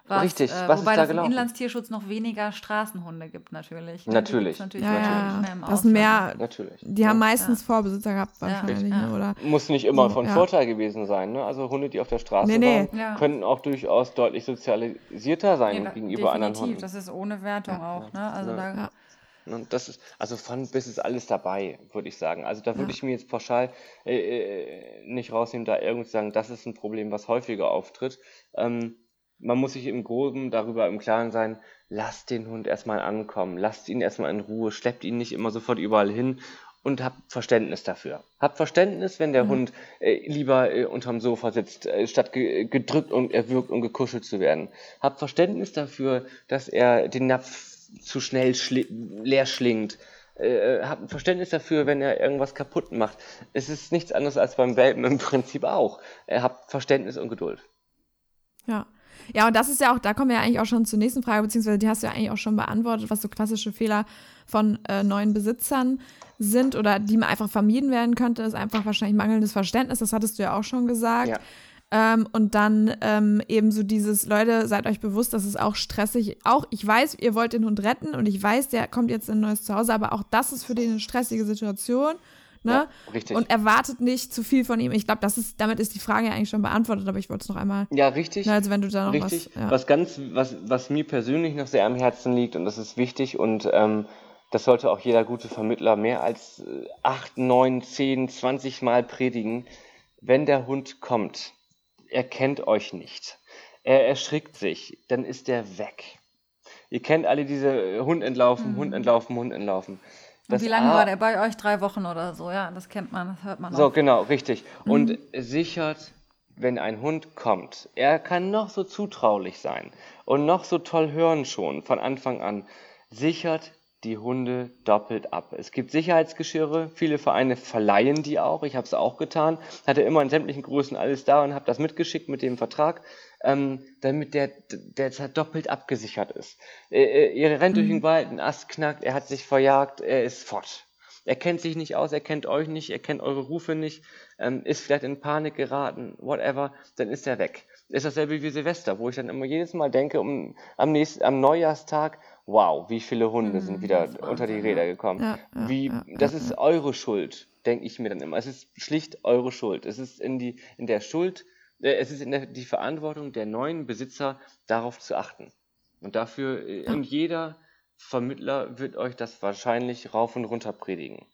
was, Richtig, äh, was wobei ist da es gelaufen? im Inlandstierschutz noch weniger Straßenhunde gibt, natürlich. Ne? Natürlich. natürlich. Ja, ja. das sind mehr, natürlich. die haben meistens ja. Vorbesitzer gehabt wahrscheinlich. Ne? Oder Muss nicht immer von Vorteil gewesen sein. Ne? Also Hunde, die auf der Straße nee, nee. waren, können auch durchaus deutlich sozialisierter sein nee, gegenüber anderen Hunden. das ist ohne Wertung auch. Ne? Also da und das ist, also von bis ist alles dabei, würde ich sagen. Also da würde ja. ich mir jetzt pauschal äh, äh nicht rausnehmen, da irgendwie sagen, das ist ein Problem, was häufiger auftritt. Ähm, man muss sich im Groben darüber im Klaren sein, lasst den Hund erstmal ankommen, lasst ihn erstmal in Ruhe, schleppt ihn nicht immer sofort überall hin und habt Verständnis dafür. Habt Verständnis, wenn der mhm. Hund äh, lieber äh, unterm Sofa sitzt, äh, statt ge gedrückt und erwürgt und gekuschelt zu werden. Habt Verständnis dafür, dass er den Napf zu schnell schli leer schlingt. Äh, habt Verständnis dafür, wenn er irgendwas kaputt macht. Es ist nichts anderes als beim Welpen im Prinzip auch. Äh, habt Verständnis und Geduld. Ja. Ja, und das ist ja auch, da kommen wir ja eigentlich auch schon zur nächsten Frage, beziehungsweise die hast du ja eigentlich auch schon beantwortet, was so klassische Fehler von äh, neuen Besitzern sind oder die man einfach vermieden werden könnte, ist einfach wahrscheinlich mangelndes Verständnis. Das hattest du ja auch schon gesagt. Ja. Ähm, und dann ähm, eben so dieses, Leute, seid euch bewusst, das ist auch stressig. Auch, ich weiß, ihr wollt den Hund retten und ich weiß, der kommt jetzt in ein neues Zuhause, aber auch das ist für den eine stressige Situation. Ne? Ja, richtig. Und erwartet nicht zu viel von ihm. Ich glaube, das ist, damit ist die Frage eigentlich schon beantwortet, aber ich wollte es noch einmal. Ja, richtig. Ne, also wenn du da noch richtig. was. Ja. Was ganz, was, was mir persönlich noch sehr am Herzen liegt und das ist wichtig und ähm, das sollte auch jeder gute Vermittler mehr als äh, acht, neun, zehn, zwanzig Mal predigen. Wenn der Hund kommt, er kennt euch nicht. Er erschrickt sich, dann ist er weg. Ihr kennt alle diese Hund entlaufen, mhm. Hund entlaufen, Hund entlaufen. Das wie lange A war der bei euch? Drei Wochen oder so, ja, das kennt man, das hört man auch. So, genau, richtig. Mhm. Und sichert, wenn ein Hund kommt, er kann noch so zutraulich sein und noch so toll hören schon von Anfang an, sichert die Hunde doppelt ab. Es gibt Sicherheitsgeschirre, viele Vereine verleihen die auch, ich habe es auch getan, hatte immer in sämtlichen Größen alles da und habe das mitgeschickt mit dem Vertrag ähm, damit der, der doppelt abgesichert ist. Äh, ihr rennt mhm. durch den Wald, ein Ast knackt, er hat sich verjagt, er ist fort. Er kennt sich nicht aus, er kennt euch nicht, er kennt eure Rufe nicht, ähm, ist vielleicht in Panik geraten, whatever, dann ist er weg. Ist dasselbe wie Silvester, wo ich dann immer jedes Mal denke, um, am, nächsten, am Neujahrstag, wow, wie viele Hunde mhm, sind wieder unter die Räder gekommen. Ja, ja, wie, das ist eure Schuld, denke ich mir dann immer. Es ist schlicht eure Schuld. Es ist in, die, in der Schuld äh, es ist in der, die Verantwortung der neuen Besitzer, darauf zu achten. Und dafür, äh, und jeder Vermittler wird euch das wahrscheinlich rauf und runter predigen.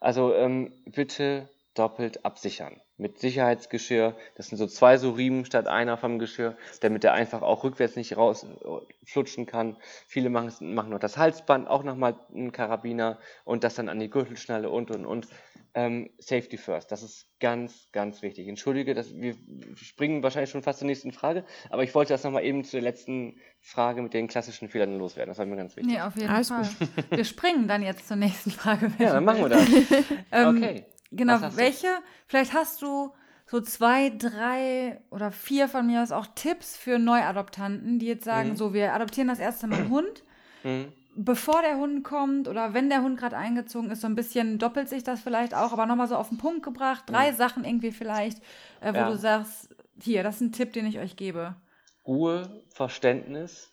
Also ähm, bitte doppelt absichern. Mit Sicherheitsgeschirr. Das sind so zwei so Riemen statt einer vom Geschirr, damit er einfach auch rückwärts nicht rausflutschen äh, kann. Viele machen, machen noch das Halsband, auch nochmal einen Karabiner und das dann an die Gürtelschnalle und und und. ähm, Safety first. Das ist ganz, ganz wichtig. Entschuldige, dass wir springen wahrscheinlich schon fast zur nächsten Frage, aber ich wollte das nochmal eben zu der letzten Frage mit den klassischen Fehlern loswerden. Das war mir ganz wichtig. Nee, auf jeden Alles Fall. wir springen dann jetzt zur nächsten Frage. Ja, dann machen wir das. ähm, okay. Genau, welche, du? vielleicht hast du so zwei, drei oder vier von mir aus auch Tipps für Neuadoptanten, die jetzt sagen, mhm. so, wir adoptieren das erste Mal einen Hund. Mhm bevor der Hund kommt oder wenn der Hund gerade eingezogen ist, so ein bisschen doppelt sich das vielleicht auch, aber nochmal so auf den Punkt gebracht. Drei mhm. Sachen irgendwie vielleicht, äh, wo ja. du sagst, hier, das ist ein Tipp, den ich euch gebe. Ruhe, Verständnis,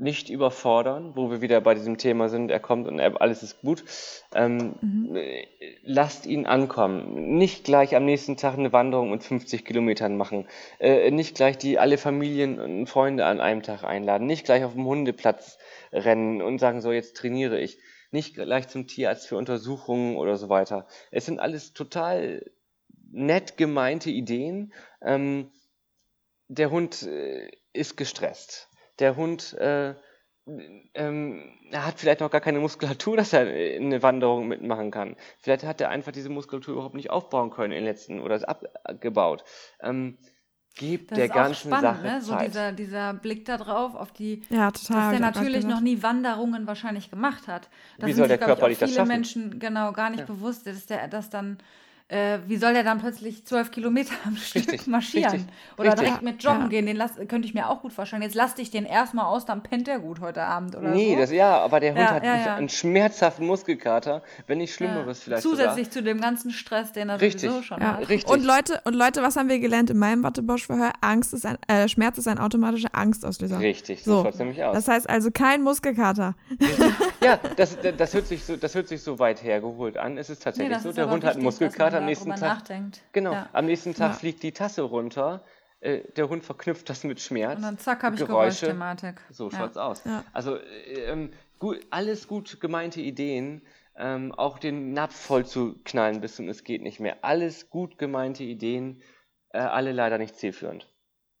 nicht überfordern, wo wir wieder bei diesem Thema sind, er kommt und er, alles ist gut. Ähm, mhm. Lasst ihn ankommen. Nicht gleich am nächsten Tag eine Wanderung mit 50 Kilometern machen. Äh, nicht gleich die alle Familien und Freunde an einem Tag einladen. Nicht gleich auf dem Hundeplatz rennen und sagen, so jetzt trainiere ich. Nicht gleich zum Tierarzt für Untersuchungen oder so weiter. Es sind alles total nett gemeinte Ideen. Ähm, der Hund äh, ist gestresst. Der Hund äh, ähm, er hat vielleicht noch gar keine Muskulatur, dass er eine Wanderung mitmachen kann. Vielleicht hat er einfach diese Muskulatur überhaupt nicht aufbauen können in den letzten oder ist abgebaut. Ähm, gibt das der ganzen spannend, Sache ne? So dieser, dieser Blick da drauf, auf die, ja, total, dass der natürlich noch nie Wanderungen wahrscheinlich gemacht hat. Da Wie soll der Körper sich, das viele Menschen genau gar nicht ja. bewusst, dass der das dann äh, wie soll der dann plötzlich zwölf Kilometer am Stück marschieren? Richtig, oder richtig. direkt mit Joggen ja. gehen? Den lass, könnte ich mir auch gut vorstellen. Jetzt lass dich den erstmal aus, dann pennt er gut heute Abend oder nee, so. das, ja, aber der Hund ja, hat ja, einen schmerzhaften Muskelkater, wenn nicht Schlimmeres vielleicht Zusätzlich sogar. zu dem ganzen Stress, den er richtig. sowieso schon hat. Richtig. Und Leute, und Leute, was haben wir gelernt in meinem Wattebosch-Verhör? Angst ist ein, äh, Schmerz ist ein automatischer Angstauslöser. Richtig, so, so schaut nämlich aus. Das heißt also kein Muskelkater. ja, das, das, hört sich so, das hört sich so weit hergeholt an. Es ist tatsächlich nee, so, der Hund hat einen Muskelkater am nächsten Tag. Nachdenkt. Genau, ja. am nächsten Tag ja. fliegt die Tasse runter. Äh, der Hund verknüpft das mit Schmerz. Und dann zack, habe ich Geräusche. Geräuschthematik. So ja. schaut's aus. Also ähm, gut, alles gut gemeinte Ideen. Ähm, auch den Napf voll zu knallen bis zum Es geht nicht mehr. Alles gut gemeinte Ideen, äh, alle leider nicht zielführend.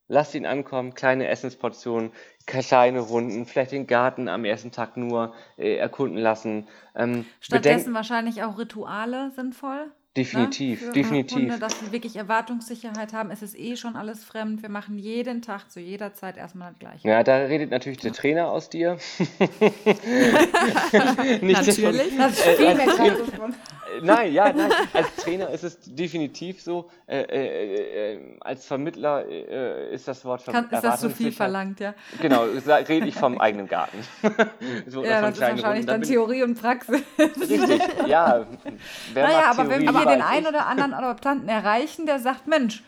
Lasst ihn ankommen, kleine Essensportionen, kleine Runden, vielleicht den Garten am ersten Tag nur äh, erkunden lassen. Ähm, Stattdessen wahrscheinlich auch Rituale sinnvoll? Definitiv, ne? definitiv. Hunde, dass sie wirklich Erwartungssicherheit haben. Es ist eh schon alles fremd. Wir machen jeden Tag zu jeder Zeit erstmal das Gleiche. Ja, da redet natürlich der Trainer aus dir. Nicht natürlich. Das ist viel mehr nein, ja, nein. Als Trainer ist es definitiv so. Äh, äh, äh, als Vermittler äh, ist das Wort Kann, Ist das zu viel verlangt, ja? Genau, rede ich vom eigenen Garten. so, ja, das ist wahrscheinlich Runden. dann Theorie und Praxis. Richtig, ja. naja, aber wenn wir hier den einen oder anderen Adoptanten erreichen, der sagt, Mensch,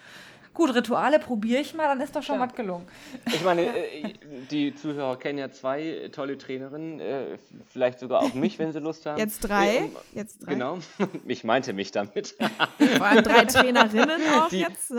Gut, Rituale probiere ich mal, dann ist doch schon ja. was gelungen. Ich meine, äh, die Zuhörer kennen ja zwei tolle Trainerinnen, äh, vielleicht sogar auch mich, wenn sie Lust haben. Jetzt drei. Jetzt drei. Genau, ich meinte mich damit. Vor allem drei Trainerinnen auch die, jetzt.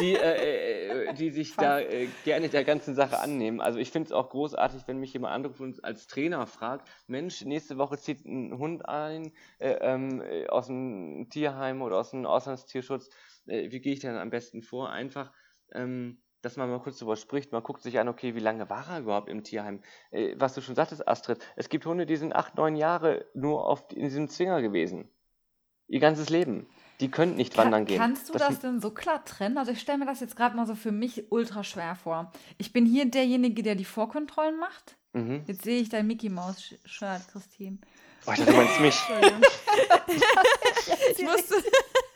Die, äh, die sich Fast. da äh, gerne der ganzen Sache annehmen. Also ich finde es auch großartig, wenn mich jemand anruft und als Trainer fragt, Mensch, nächste Woche zieht ein Hund ein äh, ähm, aus dem Tierheim oder aus dem Auslandstierschutz äh, wie gehe ich denn am besten vor? Einfach, ähm, dass man mal kurz darüber spricht, man guckt sich an, okay, wie lange war er überhaupt im Tierheim? Äh, was du schon sagtest, Astrid, es gibt Hunde, die sind acht, neun Jahre nur auf, in diesem Zwinger gewesen. Ihr ganzes Leben. Die können nicht Kann, wandern gehen. Kannst du das, das denn so klar trennen? Also ich stelle mir das jetzt gerade mal so für mich ultra schwer vor. Ich bin hier derjenige, der die Vorkontrollen macht. Mhm. Jetzt sehe ich dein Mickey Maus Shirt, Christine. Oh, ich dachte, du meinst mich. ich musste.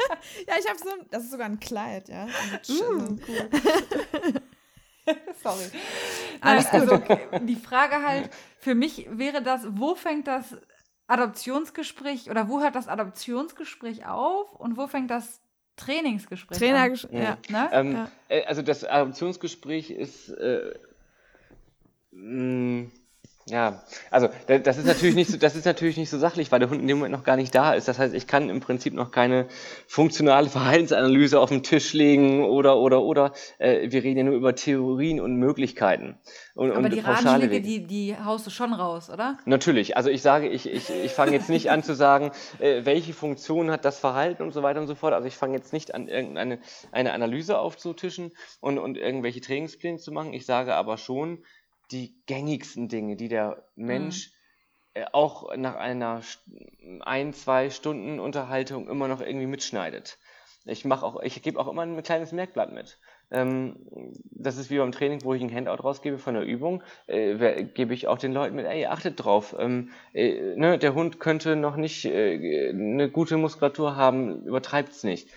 ja, ich habe so. Das ist sogar ein Kleid, ja. Cool. Sorry. Alles also, die Frage halt, für mich wäre das, wo fängt das Adoptionsgespräch oder wo hört das Adoptionsgespräch auf und wo fängt das Trainingsgespräch Trainer an? Ja. Ne? Ähm, ja. Äh, also das Adoptionsgespräch ist äh, mh, ja, also das ist natürlich nicht so, das ist natürlich nicht so sachlich, weil der Hund in dem Moment noch gar nicht da ist. Das heißt, ich kann im Prinzip noch keine funktionale Verhaltensanalyse auf den Tisch legen oder oder oder. Äh, wir reden ja nur über Theorien und Möglichkeiten. Und, Aber und die Ratschläge, die, die haust du schon raus, oder? Natürlich. Also ich sage, ich, ich, ich fange jetzt nicht an zu sagen, äh, welche Funktion hat das Verhalten und so weiter und so fort. Also ich fange jetzt nicht an, irgendeine eine Analyse aufzutischen und, und irgendwelche Trainingspläne zu machen. Ich sage aber schon, die gängigsten Dinge, die der Mensch äh, auch nach einer ein, zwei Stunden Unterhaltung immer noch irgendwie mitschneidet. Ich mache auch, ich gebe auch immer ein kleines Merkblatt mit. Ähm, das ist wie beim Training, wo ich ein Handout rausgebe von der Übung, äh, gebe ich auch den Leuten mit, ey, achtet drauf, ähm, äh, ne, der Hund könnte noch nicht äh, eine gute Muskulatur haben, übertreibt's nicht.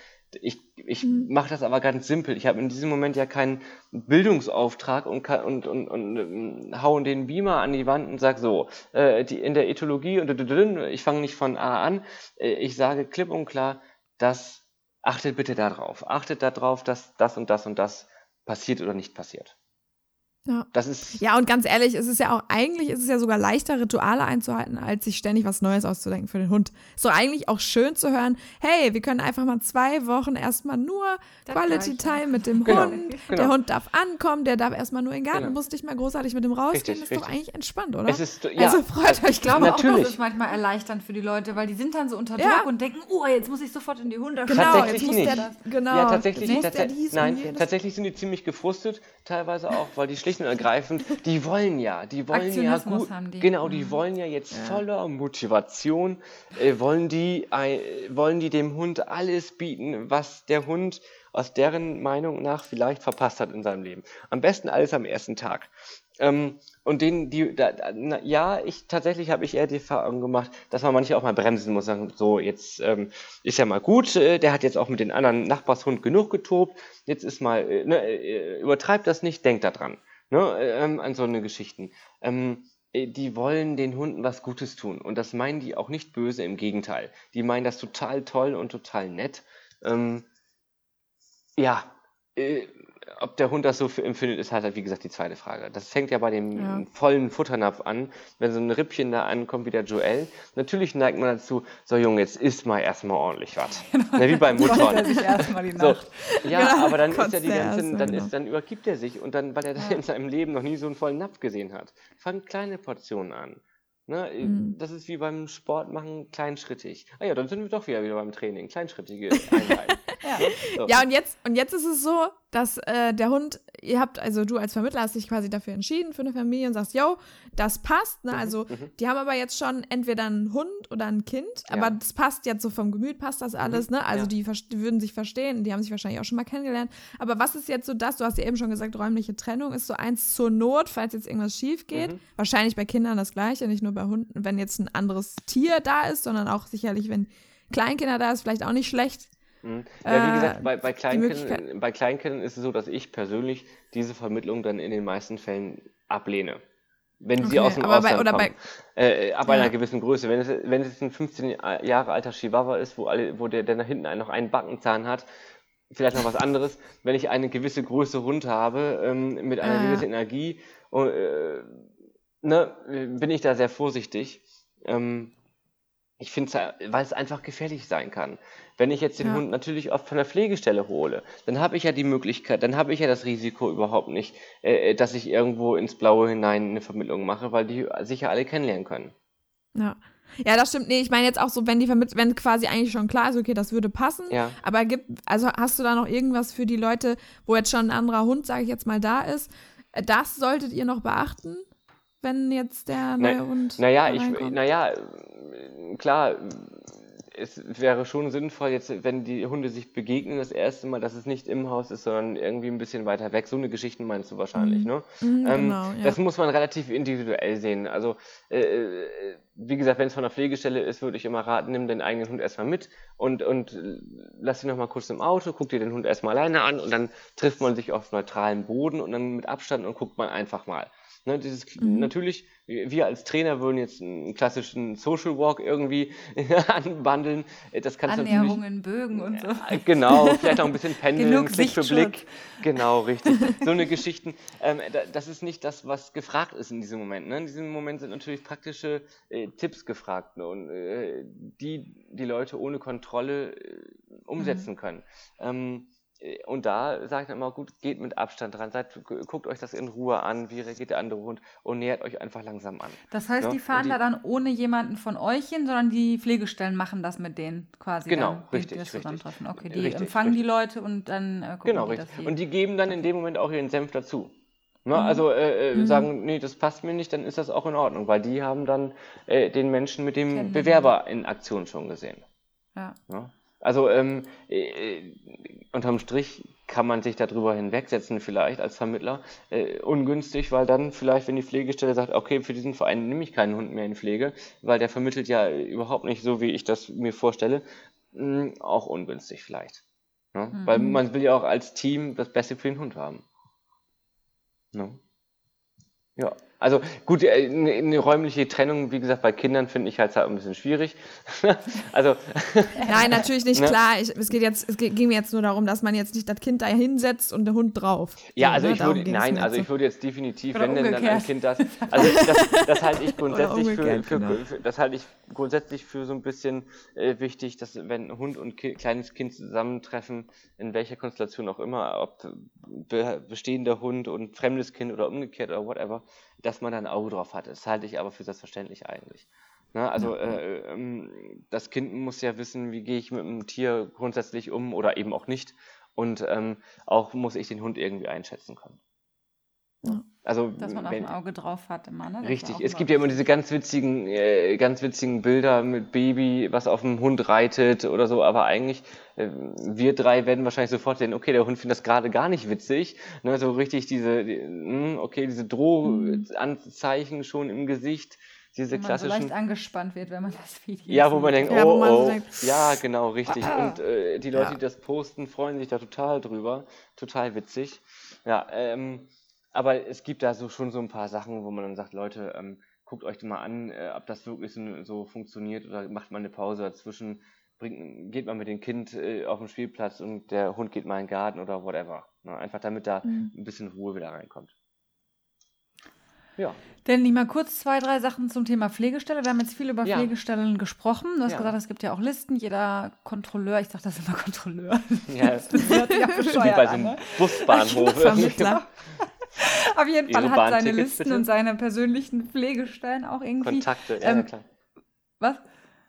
Ich, ich mhm. mache das aber ganz simpel. Ich habe in diesem Moment ja keinen Bildungsauftrag und, kann, und, und, und, und ähm, hauen den Beamer an die Wand und sage so, äh, die, in der Ethologie und ich fange nicht von A an, äh, ich sage klipp und klar, dass achtet bitte darauf. Achtet darauf, dass das und das und das passiert oder nicht passiert. Ja. Das ist ja, und ganz ehrlich, es ist ja auch, eigentlich ist es ja sogar leichter, Rituale einzuhalten, als sich ständig was Neues auszudenken für den Hund. So eigentlich auch schön zu hören, hey, wir können einfach mal zwei Wochen erstmal nur das Quality Time mit dem genau, Hund. Genau. Der Hund darf ankommen, der darf erstmal nur in den Garten, genau. muss nicht mal großartig mit dem rausgehen. Richtig, das ist richtig. doch eigentlich entspannt, oder? Es ist, ja, also freut also, euch. Ich glaube natürlich. auch, das ist manchmal erleichternd für die Leute, weil die sind dann so unter Druck ja. und denken, oh, jetzt muss ich sofort in die Hunde. Genau, jetzt muss nicht. der das. Genau. Ja, tatsächlich, tats nein, tatsächlich sind die ziemlich gefrustet, teilweise auch, weil die schlicht und ergreifend die wollen ja, die wollen ja gut, die. genau, die mhm. wollen ja jetzt ja. voller Motivation, äh, wollen die, äh, wollen die dem Hund alles bieten, was der Hund aus deren Meinung nach vielleicht verpasst hat in seinem Leben. Am besten alles am ersten Tag. Ähm, und den, die, da, na, ja, ich tatsächlich habe ich eher die Erfahrung gemacht, dass man manche auch mal bremsen muss, sagen, so, jetzt ähm, ist ja mal gut, äh, der hat jetzt auch mit den anderen Nachbarshund genug getobt, jetzt ist mal, äh, ne, äh, übertreibt das nicht, denkt da dran ne, ähm, an so eine Geschichten. Ähm, äh, die wollen den Hunden was Gutes tun. Und das meinen die auch nicht böse, im Gegenteil. Die meinen das total toll und total nett. Ähm, ja, äh, ob der Hund das so empfindet, ist halt, wie gesagt, die zweite Frage. Das fängt ja bei dem ja. vollen Futternapf an, wenn so ein Rippchen da ankommt wie der Joel. Natürlich neigt man dazu, so Junge, jetzt isst mal erstmal ordentlich was. Genau. Na, wie beim Muttern. so, ja, ja, aber dann ist ja die ganze, dann, ist, dann übergibt er sich und dann, weil er ja. in seinem Leben noch nie so einen vollen Napf gesehen hat, fangt kleine Portionen an. Ne, mhm. Das ist wie beim Sport machen, kleinschrittig. Ah ja, dann sind wir doch wieder, wieder beim Training. Kleinschrittige Einheiten. ja. So. ja, und jetzt, und jetzt ist es so, dass äh, der Hund, ihr habt, also du als Vermittler hast dich quasi dafür entschieden für eine Familie und sagst, yo, das passt. Ne? Mhm, also mhm. die haben aber jetzt schon entweder einen Hund oder ein Kind, ja. aber das passt jetzt so vom Gemüt, passt das alles, mhm. ne? Also ja. die, die, würden sich verstehen, die haben sich wahrscheinlich auch schon mal kennengelernt. Aber was ist jetzt so das, du hast ja eben schon gesagt, räumliche Trennung ist so eins zur Not, falls jetzt irgendwas schief geht. Mhm. Wahrscheinlich bei Kindern das gleiche, nicht nur bei Hunden, wenn jetzt ein anderes Tier da ist, sondern auch sicherlich, wenn Kleinkinder da ist, vielleicht auch nicht schlecht Mhm. Ja, wie gesagt, äh, bei, bei, Kleinkindern, bei Kleinkindern ist es so, dass ich persönlich diese Vermittlung dann in den meisten Fällen ablehne. Wenn okay, sie aus dem Ausland bei, kommen. Bei, äh, ab ja. einer gewissen Größe. Wenn es, wenn es ein 15 Jahre alter Chihuahua ist, wo, alle, wo der, der da hinten noch einen Backenzahn hat, vielleicht noch was anderes. Wenn ich eine gewisse Größe Hund habe, ähm, mit einer ah. gewissen Energie, äh, ne, bin ich da sehr vorsichtig. Ähm, ich finde es, weil es einfach gefährlich sein kann. Wenn ich jetzt den ja. Hund natürlich oft von der Pflegestelle hole, dann habe ich ja die Möglichkeit, dann habe ich ja das Risiko überhaupt nicht, äh, äh, dass ich irgendwo ins Blaue hinein eine Vermittlung mache, weil die sich ja alle kennenlernen können. Ja. Ja, das stimmt. Nee, ich meine jetzt auch so, wenn die Vermitt wenn quasi eigentlich schon klar ist, okay, das würde passen. Ja. Aber gibt, also hast du da noch irgendwas für die Leute, wo jetzt schon ein anderer Hund, sage ich jetzt mal, da ist? Das solltet ihr noch beachten, wenn jetzt der neue Na, Hund. Naja, ich, naja, klar, es wäre schon sinnvoll, jetzt, wenn die Hunde sich begegnen das erste Mal, dass es nicht im Haus ist, sondern irgendwie ein bisschen weiter weg. So eine Geschichte meinst du wahrscheinlich, mhm. ne? Mhm, ähm, genau, ja. Das muss man relativ individuell sehen. Also, äh, äh, wie gesagt, wenn es von der Pflegestelle ist, würde ich immer raten, nimm den eigenen Hund erstmal mit und, und lass ihn nochmal kurz im Auto, guck dir den Hund erstmal alleine an und dann trifft man sich auf neutralem Boden und dann mit Abstand und guckt man einfach mal. Ne, dieses, mhm. Natürlich, wir als Trainer würden jetzt einen klassischen Social Walk irgendwie anbandeln. Das kannst Annäherungen, Bögen und so. Genau, vielleicht auch ein bisschen pendeln, Blick für Blick. Genau, richtig. So eine Geschichten. Ähm, das ist nicht das, was gefragt ist in diesem Moment. Ne? In diesem Moment sind natürlich praktische äh, Tipps gefragt ne? und äh, die die Leute ohne Kontrolle äh, umsetzen mhm. können. Ähm, äh, und da sage ich dann immer, gut, geht mit Abstand dran, seid, guckt euch das in Ruhe an, wie reagiert der andere Hund und nähert euch einfach langsam an. Das heißt, ja? die fahren die, da dann ohne jemanden von euch hin, sondern die Pflegestellen machen das mit denen quasi. Genau, dann, richtig. richtig. Okay, die richtig, empfangen richtig. die Leute und dann äh, Genau, richtig. und die geben dann in dem Moment auch ihren Senf dazu. Ne? Mhm. Also äh, äh, mhm. sagen, nee, das passt mir nicht, dann ist das auch in Ordnung, weil die haben dann äh, den Menschen mit dem Bewerber in Aktion schon gesehen. Ja. Ne? Also ähm, äh, unterm Strich kann man sich darüber hinwegsetzen vielleicht als Vermittler. Äh, ungünstig, weil dann vielleicht, wenn die Pflegestelle sagt, okay, für diesen Verein nehme ich keinen Hund mehr in Pflege, weil der vermittelt ja überhaupt nicht so, wie ich das mir vorstelle, mh, hm, auch ungünstig vielleicht. Ne? Mhm. Weil man will ja auch als Team das Beste für den Hund haben. Ne? Ja. Also gut, äh, eine räumliche Trennung, wie gesagt, bei Kindern finde ich halt, ein bisschen schwierig. also Nein, natürlich nicht, ne? klar. Ich, es, geht jetzt, es ging mir jetzt nur darum, dass man jetzt nicht das Kind da hinsetzt und der Hund drauf. Ja, so, also ne? ich würde, nein, also ich würde jetzt definitiv, Oder wenn denn dann ein Kind das, also das, das halte ich grundsätzlich für, für, genau. für, das halte ich grundsätzlich für so ein bisschen äh, wichtig, dass wenn Hund und ki kleines Kind zusammentreffen, in welcher Konstellation auch immer, ob be bestehender Hund und fremdes Kind oder umgekehrt oder whatever, dass man da ein Auge drauf hat. Das halte ich aber für selbstverständlich eigentlich. Ne? Also äh, äh, das Kind muss ja wissen, wie gehe ich mit dem Tier grundsätzlich um oder eben auch nicht. Und ähm, auch muss ich den Hund irgendwie einschätzen können. Ja. Also, Dass man auch wenn, ein Auge drauf hat immer, ne? richtig. Es gibt ja immer diese ganz witzigen, äh, ganz witzigen Bilder mit Baby, was auf dem Hund reitet oder so, aber eigentlich, äh, wir drei werden wahrscheinlich sofort sehen, okay, der Hund findet das gerade gar nicht witzig. Ne? So richtig diese, die, hm, okay, diese Drohanzeichen schon im Gesicht. Diese wo man klassischen. So leicht angespannt wird, wenn man das Video Ja, wo man denkt, ja, oh, oh, denkt, ja, genau, richtig. Und äh, die Leute, ja. die das posten, freuen sich da total drüber. Total witzig. Ja, ähm, aber es gibt da so schon so ein paar Sachen, wo man dann sagt, Leute, ähm, guckt euch mal an, äh, ob das wirklich so, so, funktioniert oder macht mal eine Pause dazwischen, bringt, geht mal mit dem Kind äh, auf den Spielplatz und der Hund geht mal in den Garten oder whatever. Ne? Einfach damit da mhm. ein bisschen Ruhe wieder reinkommt. Ja. Danny, mal kurz zwei, drei Sachen zum Thema Pflegestelle. Wir haben jetzt viel über ja. Pflegestellen gesprochen. Du hast ja. gesagt, es gibt ja auch Listen. Jeder Kontrolleur, ich sage das immer Kontrolleur. Ja, das hört sich ja Wie bei so einem ne? Busbahnhof. Vermittler. Auf jeden Fall hat seine Listen bitte? und seine persönlichen Pflegestellen auch irgendwie. Kontakte, ja, ähm, klar. Was?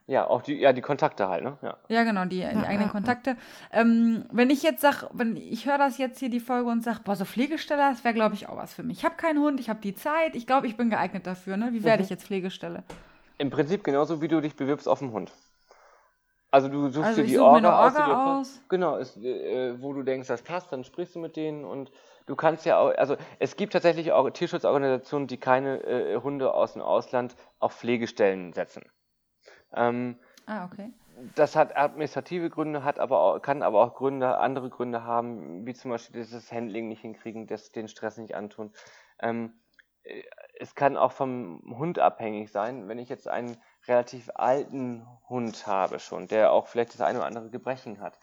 Ja, auch die, ja, die Kontakte halt, ne? Ja, ja genau, die, die ja, eigenen ja, Kontakte. Ähm, wenn ich jetzt sage, wenn ich höre das jetzt hier die Folge und sage, boah, so Pflegestelle, das wäre, glaube ich, auch was für mich. Ich habe keinen Hund, ich habe die Zeit, ich glaube, ich bin geeignet dafür, ne? Wie werde mhm. ich jetzt Pflegestelle? Im Prinzip genauso, wie du dich bewirbst auf den Hund. Also du suchst also dir die Orga, Orga aus. Genau, ist, äh, wo du denkst, das passt, dann sprichst du mit denen und du kannst ja auch, also es gibt tatsächlich auch Tierschutzorganisationen, die keine äh, Hunde aus dem Ausland auf Pflegestellen setzen. Ähm, ah, okay. Das hat administrative Gründe, hat aber auch, kann aber auch Gründe, andere Gründe haben, wie zum Beispiel das Handling nicht hinkriegen, das, den Stress nicht antun. Ähm, äh, es kann auch vom Hund abhängig sein, wenn ich jetzt einen relativ alten Hund habe schon, der auch vielleicht das eine oder andere Gebrechen hat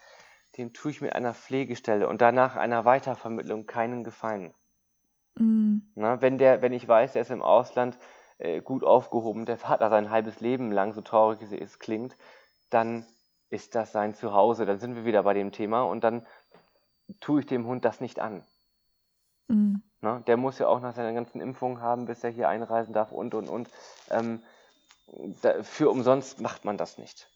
dem tue ich mit einer Pflegestelle und danach einer Weitervermittlung keinen Gefallen. Mhm. Na, wenn, der, wenn ich weiß, der ist im Ausland äh, gut aufgehoben, der hat da sein halbes Leben lang, so traurig wie es klingt, dann ist das sein Zuhause. Dann sind wir wieder bei dem Thema und dann tue ich dem Hund das nicht an. Mhm. Na, der muss ja auch nach seiner ganzen Impfung haben, bis er hier einreisen darf und und und. Ähm, da, für umsonst macht man das nicht.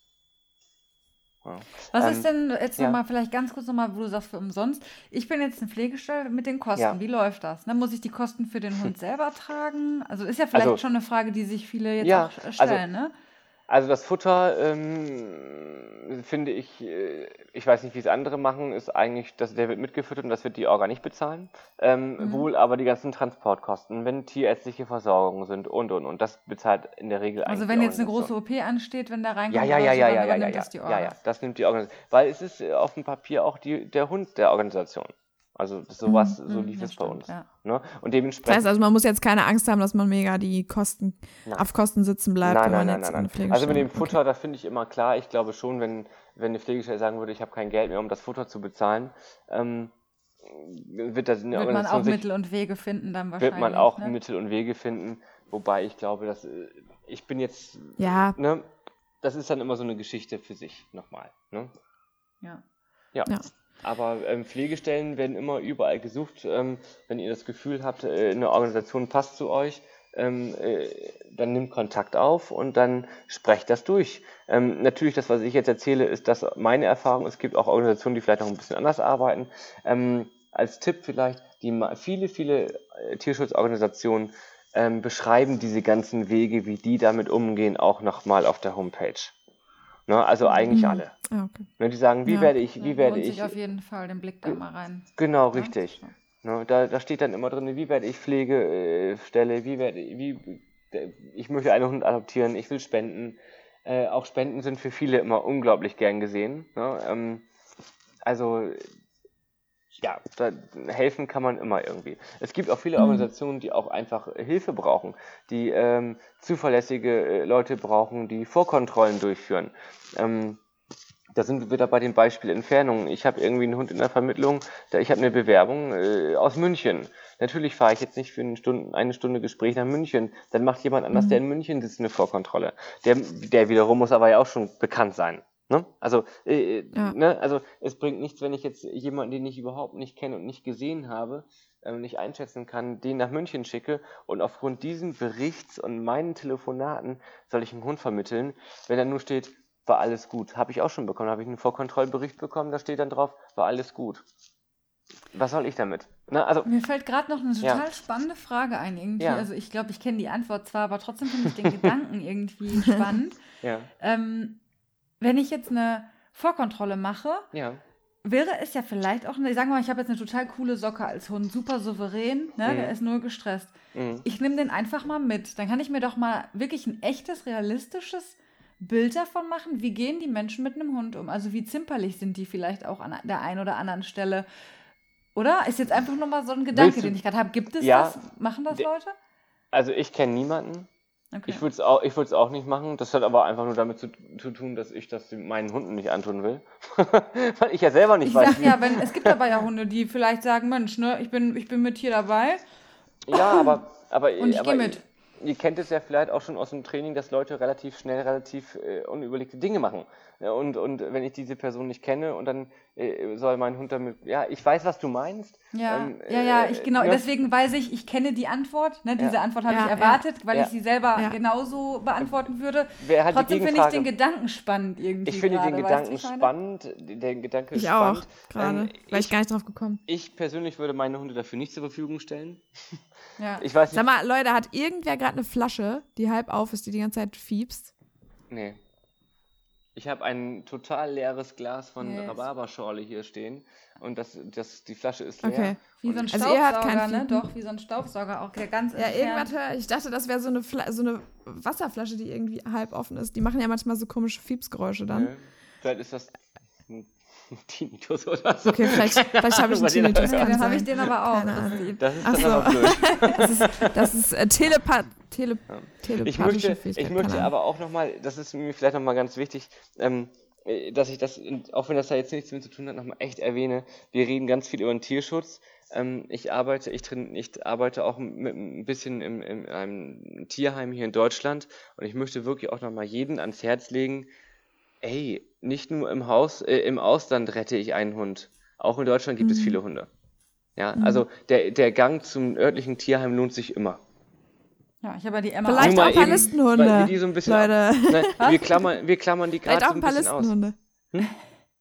Was ähm, ist denn jetzt ja. nochmal, vielleicht ganz kurz nochmal, wo du sagst, für umsonst. Ich bin jetzt eine Pflegestelle mit den Kosten. Ja. Wie läuft das? Ne? Muss ich die Kosten für den Hund selber tragen? Also ist ja vielleicht also, schon eine Frage, die sich viele jetzt auch stellen, also, ne? Also das Futter ähm, finde ich, äh, ich weiß nicht, wie es andere machen, ist eigentlich, dass der wird mitgefüttert und das wird die Orga nicht bezahlen. Ähm, mhm. Wohl aber die ganzen Transportkosten, wenn tierärztliche Versorgungen sind und und und. Das bezahlt in der Regel Also wenn jetzt eine große OP ansteht, wenn da reinkommt, ja, ja, ja, ja, ja, ja, ja, das die Orga. ja, ja, das nimmt die Organisation. Weil es ist auf dem Papier auch die, der Hund der Organisation. Also sowas, mhm, so lief es bei uns. Ja. Ne? Und dementsprechend. Das heißt also, man muss jetzt keine Angst haben, dass man mega die Kosten nein. auf Kosten sitzen bleibt. Nein, nein, nein, nein, nein. Also mit dem Futter, okay. da finde ich immer klar. Ich glaube schon, wenn, wenn eine Pflegestelle sagen würde, ich habe kein Geld mehr, um das Futter zu bezahlen, ähm, wird das in der wird man auch sich, Mittel und Wege finden dann wahrscheinlich. Wird man auch ne? Mittel und Wege finden, wobei ich glaube, dass äh, ich bin jetzt. Ja. Ne, das ist dann immer so eine Geschichte für sich nochmal. Ne? Ja. Ja. ja. Aber ähm, Pflegestellen werden immer überall gesucht. Ähm, wenn ihr das Gefühl habt, äh, eine Organisation passt zu euch, ähm, äh, dann nimmt Kontakt auf und dann sprecht das durch. Ähm, natürlich, das, was ich jetzt erzähle, ist das meine Erfahrung. Es gibt auch Organisationen, die vielleicht noch ein bisschen anders arbeiten. Ähm, als Tipp vielleicht, die viele, viele äh, Tierschutzorganisationen ähm, beschreiben diese ganzen Wege, wie die damit umgehen, auch nochmal auf der Homepage. Ne, also eigentlich mhm. alle. Ah, okay. ne, die sagen, wie ja. werde ich, wie ja, werde ich. auf jeden Fall den Blick da mal rein. Genau, richtig. Ne, da, da steht dann immer drin, wie werde ich Pflegestelle, äh, wie werde wie ich möchte einen Hund adoptieren, ich will spenden. Äh, auch Spenden sind für viele immer unglaublich gern gesehen. Ne? Ähm, also ja, da helfen kann man immer irgendwie. Es gibt auch viele mhm. Organisationen, die auch einfach Hilfe brauchen, die ähm, zuverlässige äh, Leute brauchen, die Vorkontrollen durchführen. Ähm, da sind wir wieder bei dem Beispiel Entfernung. Ich habe irgendwie einen Hund in der Vermittlung, da ich habe eine Bewerbung äh, aus München. Natürlich fahre ich jetzt nicht für eine Stunde, eine Stunde Gespräch nach München. Dann macht jemand anders, mhm. der in München sitzt, eine Vorkontrolle. Der, der wiederum muss aber ja auch schon bekannt sein. Ne? Also, äh, ja. ne? also es bringt nichts, wenn ich jetzt jemanden, den ich überhaupt nicht kenne und nicht gesehen habe, äh, nicht einschätzen kann, den nach München schicke und aufgrund diesen Berichts und meinen Telefonaten soll ich einen Hund vermitteln, wenn da nur steht, war alles gut. Habe ich auch schon bekommen, habe ich einen Vorkontrollbericht bekommen, da steht dann drauf, war alles gut. Was soll ich damit? Na, also, Mir fällt gerade noch eine total ja. spannende Frage ein irgendwie. Ja. Also ich glaube, ich kenne die Antwort zwar, aber trotzdem finde ich den Gedanken irgendwie spannend. Ja. Ähm, wenn ich jetzt eine Vorkontrolle mache, ja. wäre es ja vielleicht auch, ich sage mal, ich habe jetzt eine total coole Socke als Hund, super souverän, ne? Mhm. der ist null gestresst. Mhm. Ich nehme den einfach mal mit. Dann kann ich mir doch mal wirklich ein echtes, realistisches Bild davon machen, wie gehen die Menschen mit einem Hund um? Also wie zimperlich sind die vielleicht auch an der einen oder anderen Stelle? Oder? Ist jetzt einfach nur mal so ein Gedanke, den ich gerade habe. Gibt es ja, das? Machen das Leute? Also ich kenne niemanden, Okay. Ich würde es auch, auch nicht machen. Das hat aber einfach nur damit zu, zu tun, dass ich das meinen Hunden nicht antun will. Weil ich ja selber nicht ich weiß. Sag, ja, wenn, es gibt aber ja Hunde, die vielleicht sagen, Mensch, ne, ich bin, ich bin mit hier dabei. Ja, aber, aber, Und ich gehe mit ihr kennt es ja vielleicht auch schon aus dem Training, dass Leute relativ schnell relativ äh, unüberlegte Dinge machen. Ja, und, und wenn ich diese Person nicht kenne und dann äh, soll mein Hund damit, ja, ich weiß, was du meinst. Ja, ähm, ja, ja, ich genau, ja. deswegen weiß ich, ich kenne die Antwort. Ne? Diese ja. Antwort habe ich erwartet, weil ich sie selber genauso beantworten würde. Trotzdem finde ich den Gedanken spannend irgendwie. Ich finde den Gedanken spannend, den Gedanke ich spannend. auch, gerade, ähm, weil ich gar nicht drauf gekommen. Ich persönlich würde meine Hunde dafür nicht zur Verfügung stellen. Ja. Ich weiß nicht. Sag mal, Leute, hat irgendwer gerade eine Flasche, die halb auf ist, die die ganze Zeit fiebst? Nee. Ich habe ein total leeres Glas von yes. Rhabarberschorle hier stehen und das, das, die Flasche ist leer. Okay. Wie so ein Staubsauger, also ne? Doch, wie so ein Staubsauger auch. Der ganz ja, irgendwas höre ich. dachte, das wäre so eine, so eine Wasserflasche, die irgendwie halb offen ist. Die machen ja manchmal so komische Fiepsgeräusche dann. Nee. Vielleicht ist das ein Tinnitus oder so. Okay, vielleicht, vielleicht habe ich einen Tinnitus. Ja, dann habe ich den aber auch. Keine Ahnung. Das ist dann aber blöd. das ist, das ist äh, Telepath Tele ja. ich möchte, Ich möchte aber auch nochmal, das ist mir vielleicht nochmal ganz wichtig, ähm, äh, dass ich das, auch wenn das da jetzt nichts damit zu tun hat, nochmal echt erwähne. Wir reden ganz viel über den Tierschutz. Ähm, ich arbeite, ich, ich arbeite auch mit, ein bisschen im, in einem Tierheim hier in Deutschland und ich möchte wirklich auch nochmal jeden ans Herz legen, ey, nicht nur im Haus, äh, im Ausland rette ich einen Hund. Auch in Deutschland gibt mhm. es viele Hunde. Ja, mhm. also der, der Gang zum örtlichen Tierheim lohnt sich immer. Ja, ich habe ja die Emma Vielleicht auch ein paar Listenhunde. Die so ein bisschen Leute. Nein, wir, klammern, wir klammern die gerade so ein, ein bisschen aus. Hm?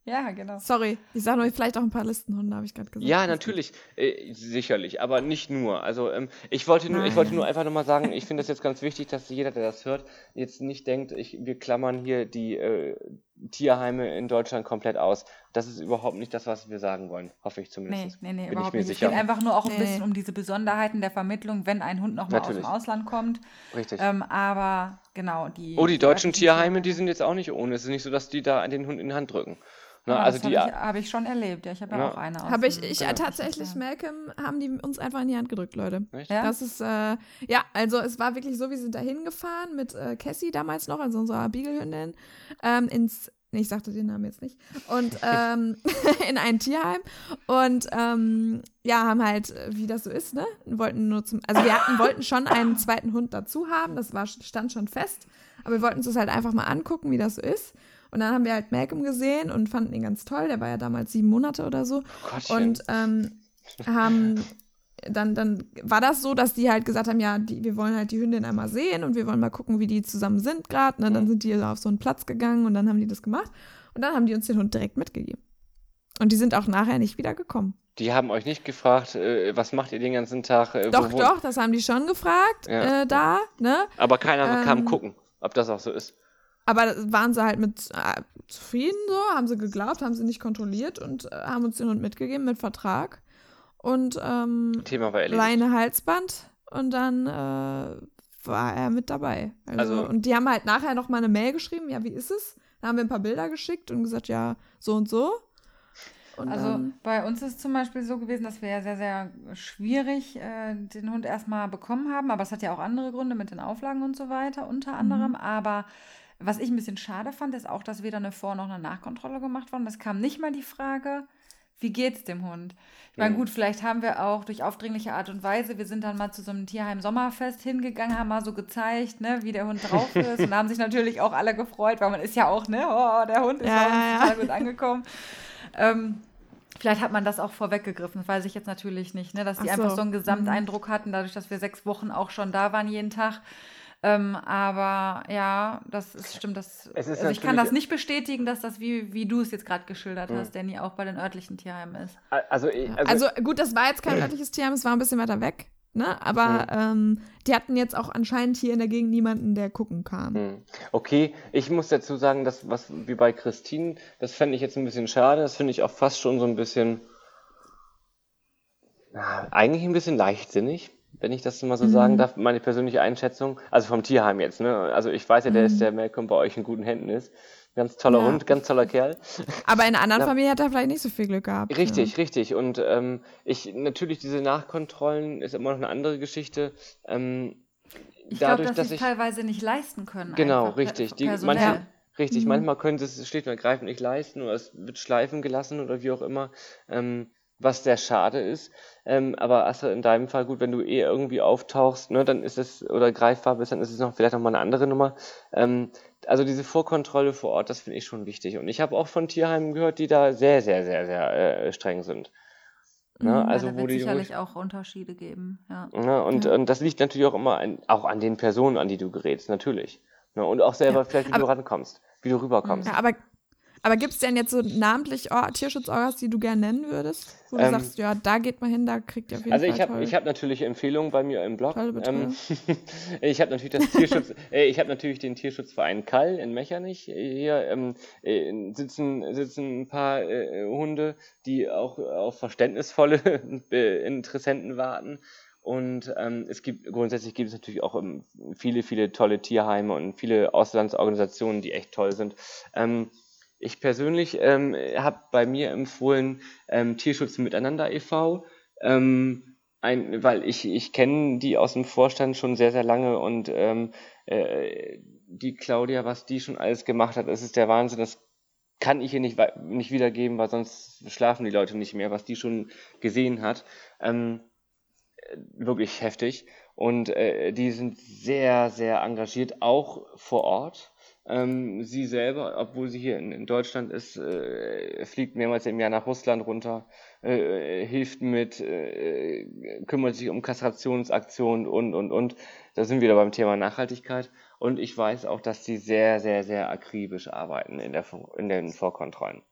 Ja, genau. Sorry, ich sage nur, vielleicht auch ein paar Listenhunde, habe ich gerade gesagt. Ja, natürlich, äh, sicherlich, aber nicht nur. Also ähm, ich, wollte nur, ich wollte nur einfach nochmal sagen, ich finde es jetzt ganz wichtig, dass jeder, der das hört, jetzt nicht denkt, ich, wir klammern hier die äh, Tierheime in Deutschland komplett aus. Das ist überhaupt nicht das, was wir sagen wollen, hoffe ich zumindest. Nee, nee, nee, Bin überhaupt nicht. Sicher. Es geht einfach nur auch ein nee. bisschen um diese Besonderheiten der Vermittlung, wenn ein Hund nochmal aus dem Ausland kommt. Richtig. Ähm, aber genau, die. Oh, die, die deutschen Tierheime, die sind jetzt auch nicht ohne. Es ist nicht so, dass die da den Hund in die Hand drücken. Ne? Ja, also das habe ich, hab ich, schon erlebt. Ja, ich habe ja, ja, auch eine. Habe ich, ich ja, tatsächlich, Malcolm, haben die uns einfach in die Hand gedrückt, Leute. Echt? Ja? Das ist, äh, ja, also es war wirklich so, wir sind da hingefahren mit äh, Cassie damals noch, also unserer Beagle-Hündin, ähm, ins Nee, ich sagte den Namen jetzt nicht. Und ähm, in ein Tierheim. Und ähm, ja, haben halt, wie das so ist, ne? Wollten nur zum. Also wir hatten, wollten schon einen zweiten Hund dazu haben, das war, stand schon fest. Aber wir wollten uns das halt einfach mal angucken, wie das so ist. Und dann haben wir halt Malcolm gesehen und fanden ihn ganz toll. Der war ja damals sieben Monate oder so. Oh und ähm, haben dann, dann war das so, dass die halt gesagt haben, ja, die, wir wollen halt die Hündin einmal sehen und wir wollen mal gucken, wie die zusammen sind gerade. Ne? Dann mhm. sind die auf so einen Platz gegangen und dann haben die das gemacht. Und dann haben die uns den Hund direkt mitgegeben. Und die sind auch nachher nicht wieder gekommen. Die haben euch nicht gefragt, äh, was macht ihr den ganzen Tag? Äh, doch, wo, doch, das haben die schon gefragt, ja. äh, da, ne? Aber keiner ähm, kam gucken, ob das auch so ist. Aber waren sie halt mit äh, zufrieden so, haben sie geglaubt, haben sie nicht kontrolliert und äh, haben uns den Hund mitgegeben mit Vertrag. Und ähm, Thema war erledigt. Leine Halsband und dann äh, war er mit dabei. Also, also, und die haben halt nachher noch mal eine Mail geschrieben, ja, wie ist es? Da haben wir ein paar Bilder geschickt und gesagt, ja, so und so. Und also dann, bei uns ist es zum Beispiel so gewesen, dass wir ja sehr, sehr schwierig äh, den Hund erstmal bekommen haben. Aber es hat ja auch andere Gründe mit den Auflagen und so weiter, unter anderem. Mhm. Aber was ich ein bisschen schade fand, ist auch, dass weder eine Vor- noch eine Nachkontrolle gemacht worden. Es kam nicht mal die Frage, wie geht's dem Hund? Ich meine, gut, vielleicht haben wir auch durch aufdringliche Art und Weise, wir sind dann mal zu so einem Tierheim-Sommerfest hingegangen, haben mal so gezeigt, ne, wie der Hund drauf ist. und da haben sich natürlich auch alle gefreut, weil man ist ja auch, ne, oh, der Hund ist ja, ja, total gut angekommen. Ähm, Vielleicht hat man das auch vorweggegriffen, das weiß ich jetzt natürlich nicht, ne? dass die so. einfach so einen Gesamteindruck mhm. hatten, dadurch, dass wir sechs Wochen auch schon da waren jeden Tag. Ähm, aber ja, das ist, stimmt. Das, also ich kann das nicht bestätigen, dass das, wie, wie du es jetzt gerade geschildert hast, mhm. Danny, auch bei den örtlichen Tierheimen ist. Also, also, also, gut, das war jetzt kein örtliches Tierheim, es war ein bisschen weiter weg. Ne? Aber mhm. ähm, die hatten jetzt auch anscheinend hier in der Gegend niemanden, der gucken kam. Mhm. Okay, ich muss dazu sagen, dass was wie bei Christine, das fände ich jetzt ein bisschen schade. Das finde ich auch fast schon so ein bisschen, na, eigentlich ein bisschen leichtsinnig wenn ich das mal so mhm. sagen darf, meine persönliche Einschätzung, also vom Tierheim jetzt, ne? Also ich weiß ja, der mhm. ist der Malcolm bei euch in guten Händen ist. Ganz toller ja. Hund, ganz toller Kerl. Aber in einer anderen ja. Familie hat er vielleicht nicht so viel Glück gehabt. Richtig, ja. richtig. Und ähm, ich natürlich diese Nachkontrollen ist immer noch eine andere Geschichte. Ähm, ich glaube, dass, dass sie es teilweise nicht leisten können. Genau, richtig. Die, manche, richtig, mhm. manchmal können sie es schlicht und ergreifend nicht leisten oder es wird schleifen gelassen oder wie auch immer. Ähm, was sehr schade ist. Ähm, aber Astrid, in deinem Fall, gut, wenn du eh irgendwie auftauchst, ne, dann ist es, oder greifbar bist, dann ist es noch vielleicht nochmal eine andere Nummer. Ähm, also diese Vorkontrolle vor Ort, das finde ich schon wichtig. Und ich habe auch von Tierheimen gehört, die da sehr, sehr, sehr, sehr äh, streng sind. Ne? Mhm, also ja, wo die sicherlich auch Unterschiede geben. Ja. Ne? Und, ja. und das liegt natürlich auch immer an, auch an den Personen, an die du gerätst, natürlich. Ne? Und auch selber vielleicht, wie aber, du rankommst, wie du rüberkommst. Ja, aber aber gibt es denn jetzt so namentlich Or Tierschutzorgas, die du gerne nennen würdest? Wo du ähm, sagst, ja, da geht man hin, da kriegt ihr auf jeden also Fall ich habe hab natürlich Empfehlungen bei mir im Blog. Ähm, ich habe natürlich das Tierschutz, äh, ich habe natürlich den Tierschutzverein Kall in Mechernich. Hier ähm, äh, sitzen, sitzen ein paar äh, Hunde, die auch auf verständnisvolle äh, Interessenten warten. Und ähm, es gibt grundsätzlich gibt es natürlich auch ähm, viele, viele tolle Tierheime und viele Auslandsorganisationen, die echt toll sind. Ähm, ich persönlich ähm, habe bei mir empfohlen ähm, Tierschutz Miteinander e.V., ähm, ein, weil ich, ich kenne die aus dem Vorstand schon sehr, sehr lange und ähm, äh, die Claudia, was die schon alles gemacht hat, das ist der Wahnsinn. Das kann ich hier nicht, nicht wiedergeben, weil sonst schlafen die Leute nicht mehr, was die schon gesehen hat. Ähm, wirklich heftig. Und äh, die sind sehr, sehr engagiert, auch vor Ort. Ähm, sie selber, obwohl sie hier in, in Deutschland ist, äh, fliegt mehrmals im Jahr nach Russland runter, äh, hilft mit, äh, kümmert sich um Kastrationsaktionen und, und, und. Da sind wir wieder beim Thema Nachhaltigkeit. Und ich weiß auch, dass sie sehr, sehr, sehr akribisch arbeiten in, der, in den Vorkontrollen.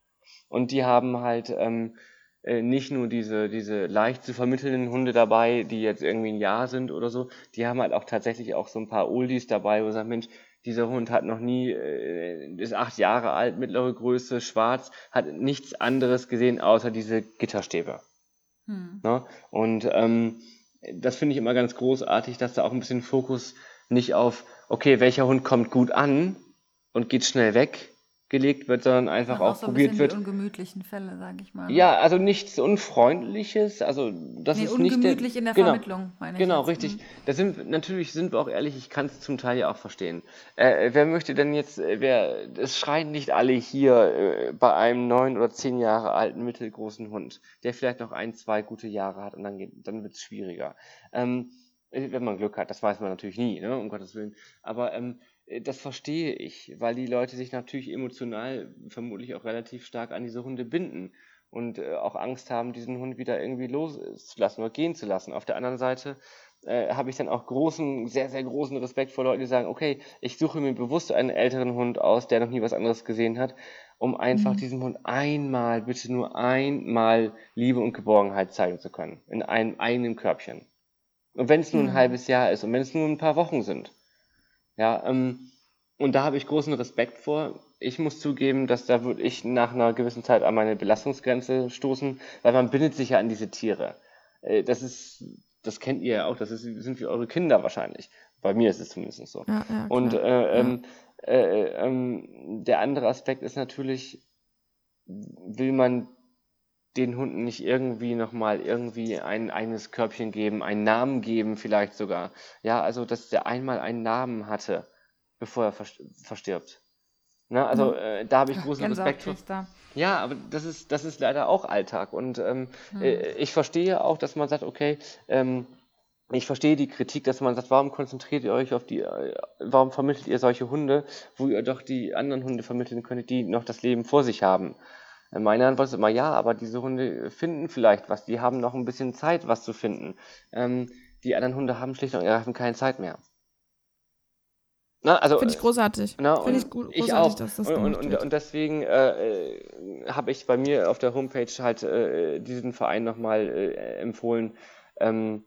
Und die haben halt ähm, äh, nicht nur diese, diese leicht zu vermittelnden Hunde dabei, die jetzt irgendwie ein Jahr sind oder so, die haben halt auch tatsächlich auch so ein paar Oldies dabei, wo sie sagen, Mensch, dieser Hund hat noch nie, äh, ist acht Jahre alt, mittlere Größe, schwarz, hat nichts anderes gesehen außer diese Gitterstäbe. Hm. Ne? Und ähm, das finde ich immer ganz großartig, dass da auch ein bisschen Fokus nicht auf, okay, welcher Hund kommt gut an und geht schnell weg, gelegt wird, sondern einfach auch, auch so probiert ein wird. Die ungemütlichen Fälle, sage ich mal. Ja, also nichts Unfreundliches, also das nee, ist nicht der, in der genau, Vermittlung, meine Genau, jetzt. richtig. Mhm. Da sind natürlich sind wir auch ehrlich, ich kann es zum Teil ja auch verstehen. Äh, wer möchte denn jetzt, äh, wer, es schreien nicht alle hier äh, bei einem neun oder zehn Jahre alten mittelgroßen Hund, der vielleicht noch ein, zwei gute Jahre hat und dann geht, dann wird es schwieriger. Ähm, wenn man Glück hat, das weiß man natürlich nie, ne, um Gottes Willen. Aber ähm, äh, das verstehe ich, weil die Leute sich natürlich emotional vermutlich auch relativ stark an diese Hunde binden und äh, auch Angst haben, diesen Hund wieder irgendwie loszulassen oder gehen zu lassen. Auf der anderen Seite äh, habe ich dann auch großen, sehr, sehr großen Respekt vor Leuten, die sagen, okay, ich suche mir bewusst einen älteren Hund aus, der noch nie was anderes gesehen hat um einfach mhm. diesem Hund einmal, bitte nur einmal Liebe und Geborgenheit zeigen zu können. In einem eigenen Körbchen. Und wenn es nur ein halbes Jahr ist und wenn es nur ein paar Wochen sind. Ja, ähm, und da habe ich großen Respekt vor. Ich muss zugeben, dass da würde ich nach einer gewissen Zeit an meine Belastungsgrenze stoßen, weil man bindet sich ja an diese Tiere. Äh, das ist, das kennt ihr ja auch, das ist, sind wie eure Kinder wahrscheinlich. Bei mir ist es zumindest so. Ja, ja, und äh, ähm, äh, ähm, der andere Aspekt ist natürlich, will man den Hunden nicht irgendwie nochmal irgendwie ein eigenes Körbchen geben, einen Namen geben vielleicht sogar. Ja, also dass der einmal einen Namen hatte, bevor er verstirbt. Ne? Also mhm. äh, da habe ich großen Respekt vor. Ja, aber das ist, das ist leider auch Alltag. Und ähm, äh, ich verstehe auch, dass man sagt, okay, ähm, ich verstehe die Kritik, dass man sagt, warum konzentriert ihr euch auf die, äh, warum vermittelt ihr solche Hunde, wo ihr doch die anderen Hunde vermitteln könntet, die noch das Leben vor sich haben. Meine Antwort ist immer ja, aber diese Hunde finden vielleicht was, die haben noch ein bisschen Zeit, was zu finden. Ähm, die anderen Hunde haben schlicht und ergreifend keine Zeit mehr. also, Finde ich großartig. Finde ich gut, ich auch. dass das und, und, und, deswegen äh, äh, habe ich bei mir auf der Homepage halt äh, diesen Verein nochmal äh, empfohlen. Ähm,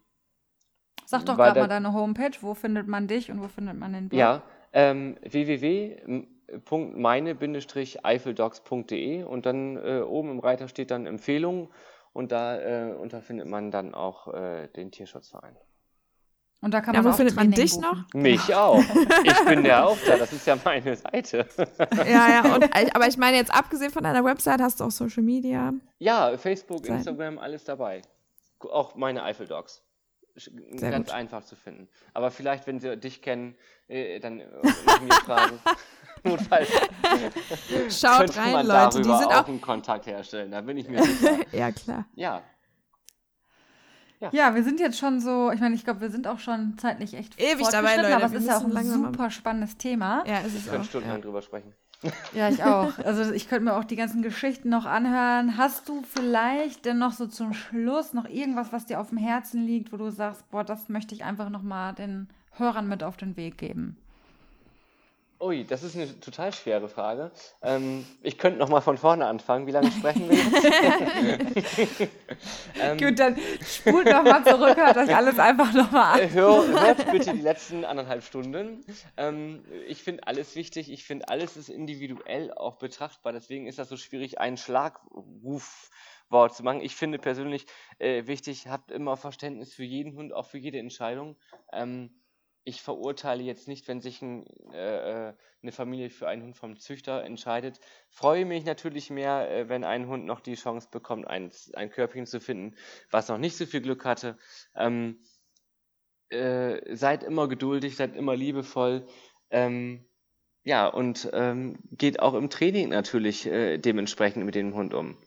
Sag doch gerade mal deine Homepage. Wo findet man dich und wo findet man den Blog? Ja, ähm, www.meine-eiffeldogs.de und dann äh, oben im Reiter steht dann Empfehlungen und da äh, unter findet man dann auch äh, den Tierschutzverein. Und da kann man ja, wo findet Training man dich buchen. noch? Mich auch. Ich bin ja auch da. Das ist ja meine Seite. ja, ja. Und, aber ich meine jetzt abgesehen von deiner Website hast du auch Social Media? Ja, Facebook. Instagram, alles dabei. Auch meine Eiffeldogs. Sehr ganz gut. einfach zu finden. Aber vielleicht, wenn sie dich kennen, äh, dann mir fragen. Notfalls. Schaut rein, Leute. Die sind auch, auch einen Kontakt herstellen. Da bin ich mir sicher. ja, klar. Ja. Ja. ja. wir sind jetzt schon so, ich meine, ich glaube, wir sind auch schon zeitlich echt ewig dabei, Leute. Aber es ist ja auch ein super spannendes Thema. Ja, es ist Wir können stundenlang ja. drüber sprechen. Ja, ich auch. Also ich könnte mir auch die ganzen Geschichten noch anhören. Hast du vielleicht denn noch so zum Schluss noch irgendwas, was dir auf dem Herzen liegt, wo du sagst, boah, das möchte ich einfach noch mal den Hörern mit auf den Weg geben? Ui, das ist eine total schwere Frage. Ähm, ich könnte noch mal von vorne anfangen. Wie lange sprechen wir? ähm, Gut, dann spult noch mal zurück, hört euch alles einfach noch mal an. Hör, hört bitte die letzten anderthalb Stunden. Ähm, ich finde alles wichtig. Ich finde, alles ist individuell auch betrachtbar. Deswegen ist das so schwierig, einen Schlagwort zu machen. Ich finde persönlich äh, wichtig, habt immer Verständnis für jeden Hund, auch für jede Entscheidung. Ähm, ich verurteile jetzt nicht, wenn sich ein, äh, äh, eine Familie für einen Hund vom Züchter entscheidet. Freue mich natürlich mehr, äh, wenn ein Hund noch die Chance bekommt, ein, ein Körbchen zu finden, was noch nicht so viel Glück hatte. Ähm, äh, seid immer geduldig, seid immer liebevoll. Ähm, ja, und ähm, geht auch im Training natürlich äh, dementsprechend mit dem Hund um.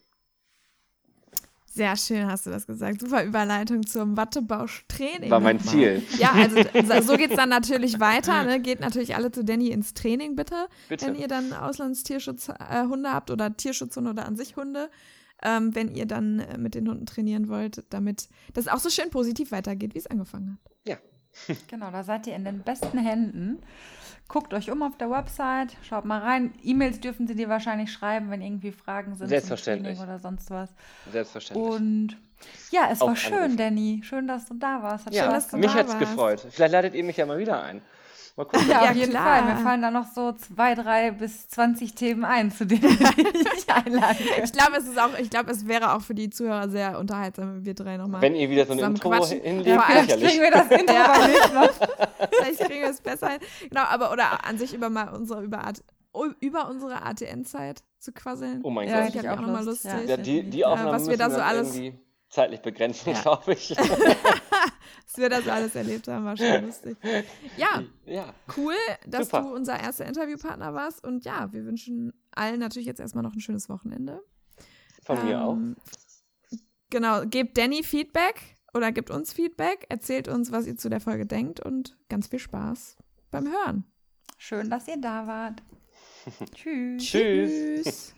Sehr schön hast du das gesagt. Super Überleitung zum Wattebausch-Training. War mein Ziel. Ja, also so geht es dann natürlich weiter. Ne? Geht natürlich alle zu Danny ins Training, bitte. bitte. Wenn ihr dann Auslandstierschutzhunde habt oder Tierschutzhunde oder an sich Hunde. Ähm, wenn ihr dann äh, mit den Hunden trainieren wollt, damit das auch so schön positiv weitergeht, wie es angefangen hat. Genau, da seid ihr in den besten Händen. Guckt euch um auf der Website, schaut mal rein. E-Mails dürfen sie dir wahrscheinlich schreiben, wenn irgendwie Fragen sind Selbstverständlich. oder sonst was. Selbstverständlich. Und ja, es Auch war schön. Danny. Schön, dass du da warst. Hat ja, schön, dass du mich hat es gefreut. Vielleicht ladet ihr mich ja mal wieder ein. Mal gucken. Ja, auf jeden klar. Fall. Mir fallen da noch so zwei, drei bis 20 Themen ein, zu denen ich einlade. Ich glaube, es ist auch, ich glaube, es wäre auch für die Zuhörer sehr unterhaltsam, wenn wir drei nochmal. Wenn ihr wieder so ein Intro hinlegt, ja, vielleicht kriegen wir das Intro ja. nächsten Mal. Vielleicht kriegen wir es besser hin. Genau, aber oder an sich über mal unsere über, Art, über unsere ATN-Zeit zu quasseln. Oh mein ja, Gott. Ich auch nochmal lustig. Ja, die, die Aufnahmen was wir da so alles irgendwie zeitlich begrenzt, ja. glaube ich. dass wir das alles erlebt haben, war schon lustig. Ja, ja. cool, dass Super. du unser erster Interviewpartner warst. Und ja, wir wünschen allen natürlich jetzt erstmal noch ein schönes Wochenende. Von ähm, mir auch. Genau, gebt Danny Feedback oder gebt uns Feedback, erzählt uns, was ihr zu der Folge denkt und ganz viel Spaß beim Hören. Schön, dass ihr da wart. Tschüss. Tschüss.